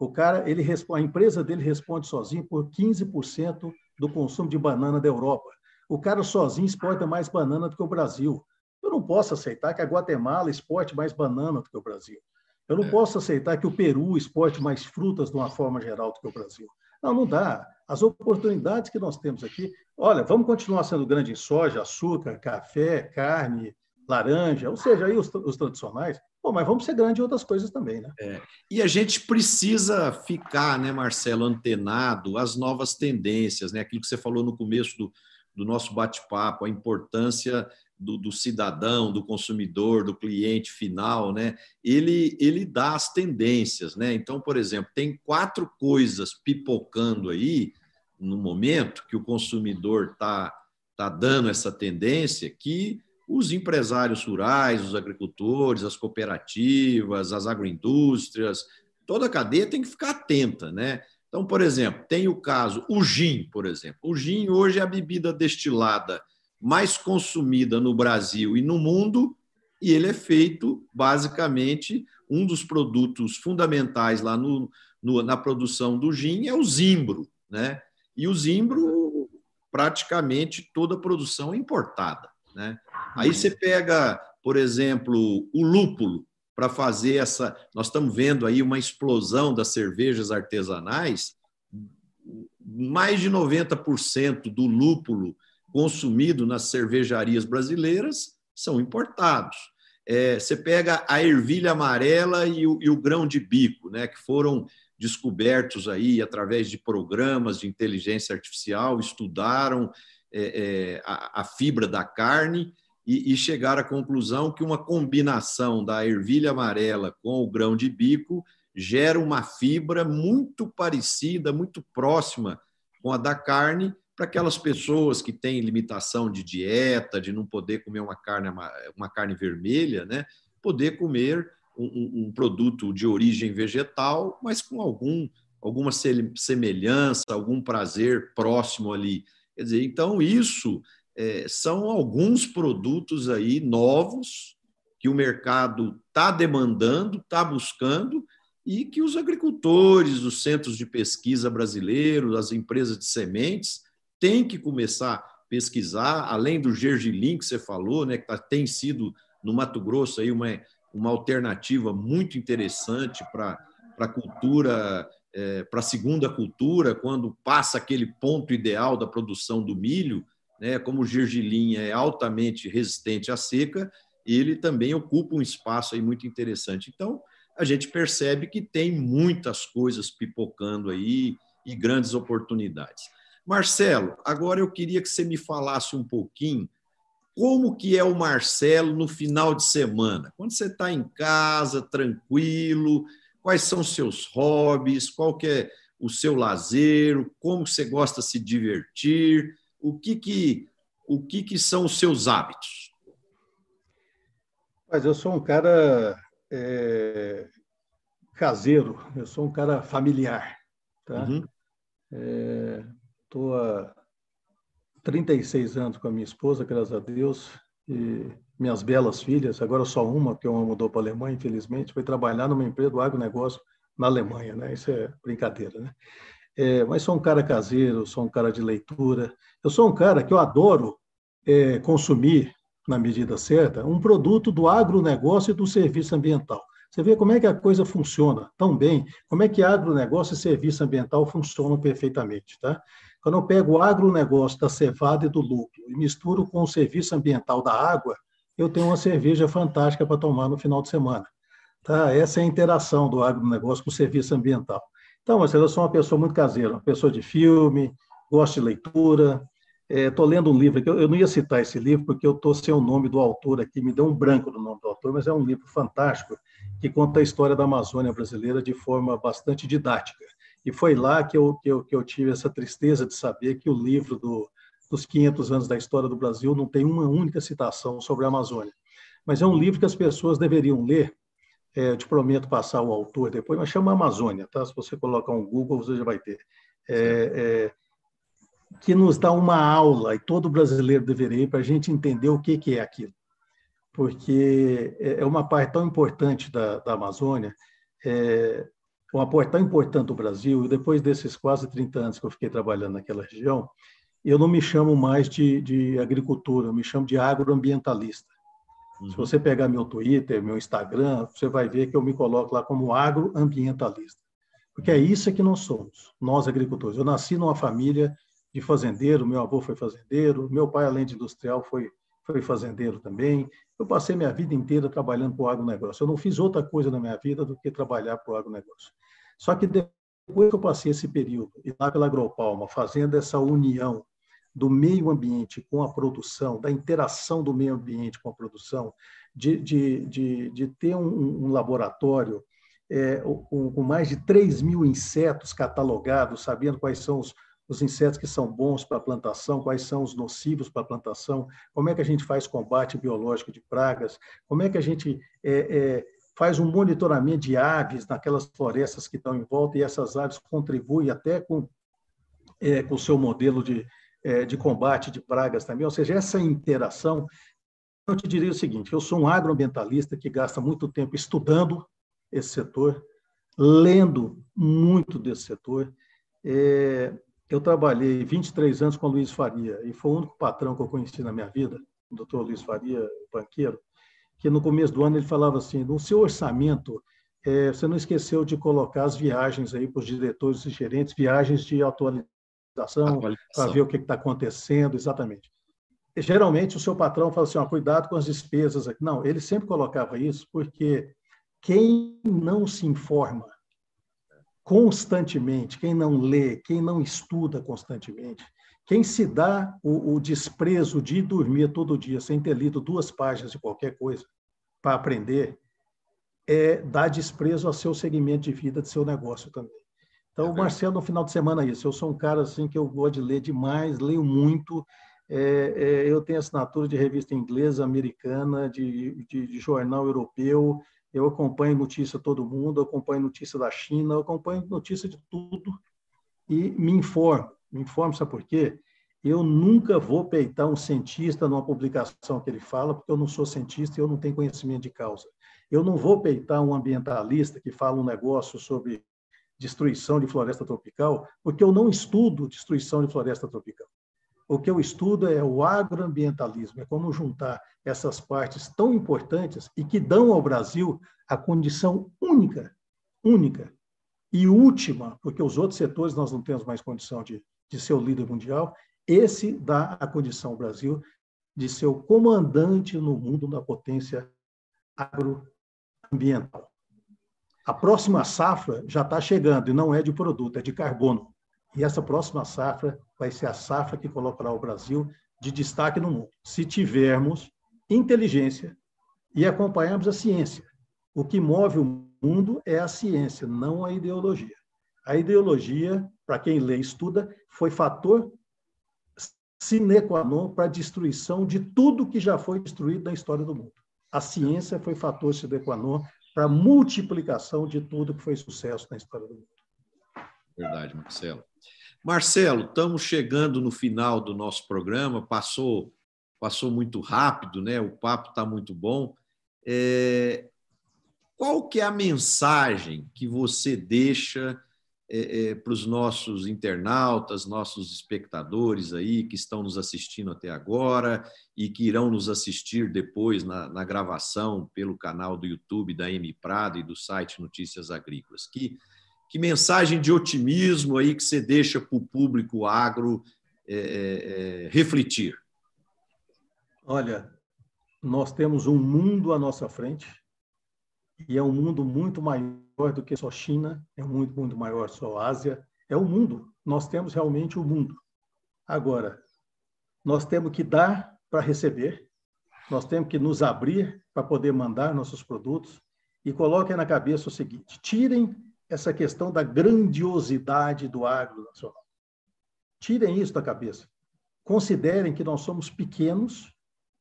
O cara, ele responde, a empresa dele responde sozinho por 15% do consumo de banana da Europa. O cara sozinho exporta mais banana do que o Brasil. Eu não posso aceitar que a Guatemala exporte mais banana do que o Brasil. Eu não é. posso aceitar que o Peru exporte mais frutas de uma forma geral do que o Brasil. Não, não dá. As oportunidades que nós temos aqui. Olha, vamos continuar sendo grande em soja, açúcar, café, carne, laranja, ou seja, aí os, os tradicionais. Pô, mas vamos ser grande em outras coisas também, né? É. E a gente precisa ficar, né, Marcelo, antenado às novas tendências, né? Aquilo que você falou no começo do, do nosso bate-papo, a importância do, do, cidadão, do consumidor, do cliente final, né? Ele, ele dá as tendências, né? Então, por exemplo, tem quatro coisas pipocando aí no momento que o consumidor está tá dando essa tendência que os empresários rurais, os agricultores, as cooperativas, as agroindústrias, toda a cadeia tem que ficar atenta, né? Então, por exemplo, tem o caso, o gin, por exemplo. O gin hoje é a bebida destilada mais consumida no Brasil e no mundo, e ele é feito basicamente um dos produtos fundamentais lá no, no, na produção do gin é o zimbro, né? E o zimbro praticamente toda a produção é importada, né? Aí você pega, por exemplo, o lúpulo para fazer essa, nós estamos vendo aí uma explosão das cervejas artesanais, mais de 90% do lúpulo consumido nas cervejarias brasileiras são importados. É, você pega a ervilha amarela e o, e o, grão de bico, né, que foram descobertos aí através de programas de inteligência artificial, estudaram é, é, a, a, fibra da carne e, e chegaram à conclusão que uma combinação da ervilha amarela com o grão de bico gera uma fibra muito parecida, muito próxima com a da carne, para aquelas pessoas que têm limitação de dieta, de não poder comer uma carne, uma carne vermelha, né? poder comer um, um produto de origem vegetal, mas com algum, alguma semelhança, algum prazer próximo ali. Quer dizer, então isso é, são alguns produtos aí novos que o mercado está demandando, está buscando e que os agricultores, os centros de pesquisa brasileiros, as empresas de sementes tem que começar a pesquisar, além do gergelim que você falou, né, que tá, tem sido no Mato Grosso aí uma, uma alternativa muito interessante para a cultura, é, para a segunda cultura, quando passa aquele ponto ideal da produção do milho, né, como o gergelim é altamente resistente à seca, ele também ocupa um espaço aí muito interessante. Então, a gente percebe que tem muitas coisas pipocando aí e grandes oportunidades. Marcelo, agora eu queria que você me falasse um pouquinho como que é o Marcelo no final de semana, quando você está em casa, tranquilo, quais são seus hobbies, qual que é o seu lazer, como você gosta de se divertir, o que que, o que, que são os seus hábitos? Mas eu sou um cara é, caseiro, eu sou um cara familiar, tá? Uhum. É, Estou há 36 anos com a minha esposa, graças a Deus, e minhas belas filhas, agora só uma, porque uma mudou para a Alemanha, infelizmente, foi trabalhar numa empresa do agronegócio na Alemanha, né? Isso é brincadeira, né? É, mas sou um cara caseiro, sou um cara de leitura. Eu sou um cara que eu adoro é, consumir, na medida certa, um produto do agronegócio e do serviço ambiental. Você vê como é que a coisa funciona tão bem, como é que agronegócio e serviço ambiental funcionam perfeitamente, tá? Quando eu pego o agronegócio da cevada e do lucro e misturo com o serviço ambiental da água, eu tenho uma cerveja fantástica para tomar no final de semana. Tá? Essa é a interação do agronegócio com o serviço ambiental. Então, Marcelo, eu sou uma pessoa muito caseira, uma pessoa de filme, gosto de leitura. Estou é, lendo um livro, eu, eu não ia citar esse livro porque eu estou sem o nome do autor aqui, me deu um branco no nome do autor, mas é um livro fantástico que conta a história da Amazônia brasileira de forma bastante didática. E foi lá que eu, que eu, que eu tive essa tristeza de saber que o livro do, dos 500 anos da história do Brasil não tem uma única citação sobre a Amazônia. Mas é um livro que as pessoas deveriam ler. É, eu te prometo passar o autor depois, mas chama Amazônia, tá? Se você colocar um Google, você já vai ter. é, é, que nos dá uma aula, e todo brasileiro deveria ir, para a gente entender o que, que é aquilo. Porque é, é uma parte tão importante da, da Amazônia, é, uma parte tão importante do Brasil, e depois desses quase 30 anos que eu fiquei trabalhando naquela região, eu não me chamo mais de, de agricultura, eu me chamo de agroambientalista. Uhum. Se você pegar meu Twitter, meu Instagram, você vai ver que eu me coloco lá como agroambientalista. Porque é isso que nós somos, nós agricultores. Eu nasci numa família de fazendeiro, meu avô foi fazendeiro, meu pai, além de industrial, foi, foi fazendeiro também. Eu passei minha vida inteira trabalhando para o agronegócio. Eu não fiz outra coisa na minha vida do que trabalhar para o agronegócio. Só que depois que eu passei esse período, e lá pela Agropalma, fazendo essa união do meio ambiente com a produção, da interação do meio ambiente com a produção, de, de, de, de ter um, um laboratório é, com, com, mais de 3 mil insetos catalogados, sabendo quais são os, os insetos que são bons para a plantação, quais são os nocivos para a plantação, como é que a gente faz combate biológico de pragas, como é que a gente é, é, faz um monitoramento de aves naquelas florestas que estão em volta e essas aves contribuem até com é, com o seu modelo de, de combate de pragas também, ou seja, essa interação. Eu te diria o seguinte: eu sou um agroambientalista que gasta muito tempo estudando esse setor, lendo muito desse setor. É, eu trabalhei 23 anos com o Luiz Faria e foi o único patrão que eu conheci na minha vida, o doutor Luiz Faria, banqueiro, que no começo do ano ele falava assim: no seu orçamento, é, você não esqueceu de colocar as viagens aí para os diretores e gerentes, viagens de atualização para ver o que está acontecendo, exatamente. Geralmente, o seu patrão fala assim, ó, cuidado com as despesas. Não, ele sempre colocava isso porque quem não se informa constantemente, quem não lê, quem não estuda constantemente, quem se dá o, o desprezo de dormir todo dia sem ter lido duas páginas de qualquer coisa para aprender, é dar desprezo ao seu segmento de vida, de seu negócio também. Então, é o Marcelo, no final de semana, é isso. Eu sou um cara assim que eu gosto de ler demais, leio muito. É, é, eu tenho assinatura de revista inglesa, americana, de, de, de, jornal europeu. Eu acompanho notícia todo mundo, acompanho notícia da China, acompanho notícia de tudo e me informo. Me informo, sabe por quê? Eu nunca vou peitar um cientista numa publicação que ele fala, porque eu não sou cientista e eu não tenho conhecimento de causa. Eu não vou peitar um ambientalista que fala um negócio sobre destruição de floresta tropical, porque eu não estudo destruição de floresta tropical. O que eu estudo é o agroambientalismo, é como juntar essas partes tão importantes e que dão ao Brasil a condição única, única e última, porque os outros setores nós não temos mais condição de, de ser o líder mundial, esse dá a condição ao Brasil de ser o comandante no mundo da potência agroambiental. A próxima safra já está chegando e não é de produto, é de carbono. E essa próxima safra vai ser a safra que colocará o Brasil de destaque no mundo. Se tivermos inteligência e acompanharmos a ciência. O que move o mundo é a ciência, não a ideologia. A ideologia, para quem lê e estuda, foi fator sine qua non para a destruição de tudo que já foi destruído na história do mundo. A ciência foi fator sine qua non para a multiplicação de tudo que foi sucesso na história do mundo. Verdade, Marcelo. Marcelo, estamos chegando no final do nosso programa, passou, passou muito rápido, né? o papo está muito bom. É... Qual que é a mensagem que você deixa é, é, para os nossos internautas, nossos espectadores aí que estão nos assistindo até agora e que irão nos assistir depois na, na gravação pelo canal do YouTube da M Prado e do site Notícias Agrícolas. Que, que mensagem de otimismo aí que você deixa para o público agro é, é, é, refletir? Olha, nós temos um mundo à nossa frente e é um mundo muito maior do que só China, é mundo muito maior só Ásia, é o mundo. Nós temos realmente o mundo. Agora, nós temos que dar para receber, nós temos que nos abrir para poder mandar nossos produtos e coloquem na cabeça o seguinte: tirem essa questão da grandiosidade do agro nacional. Tirem isso da cabeça. Considerem que nós somos pequenos,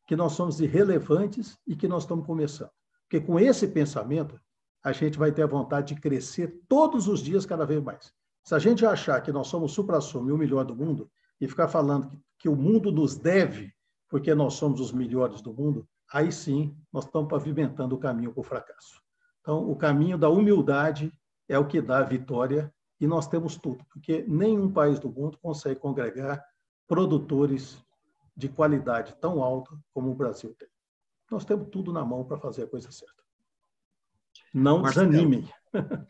que nós somos irrelevantes e que nós estamos começando. Porque com esse pensamento, a gente vai ter a vontade de crescer todos os dias cada vez mais. Se a gente achar que nós somos supra-sumo e o melhor do mundo, e ficar falando que, que o mundo nos deve porque nós somos os melhores do mundo, aí sim nós estamos pavimentando o caminho para o fracasso. Então, o caminho da humildade é o que dá a vitória e nós temos tudo, porque nenhum país do mundo consegue congregar produtores de qualidade tão alta como o Brasil tem. Nós temos tudo na mão para fazer a coisa certa. Não Marcelo. desanimem.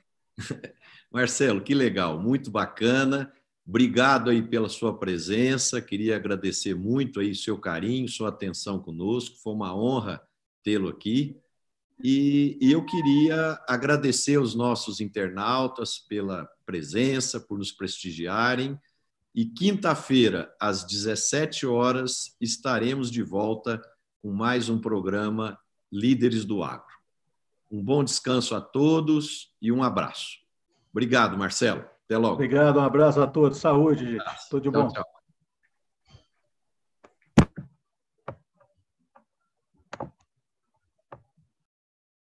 Marcelo, que legal, muito bacana. Obrigado aí pela sua presença. Queria agradecer muito aí seu carinho, sua atenção conosco. Foi uma honra tê-lo aqui. E, e, eu queria agradecer aos nossos internautas pela presença, por nos prestigiarem. E quinta-feira, às 17 horas, estaremos de volta com mais um programa Líderes do Agro. Um bom descanso a todos e um abraço. Obrigado, Marcelo. Até logo. Obrigado, um abraço a todos. Saúde, tudo de bom. Tchau, tchau.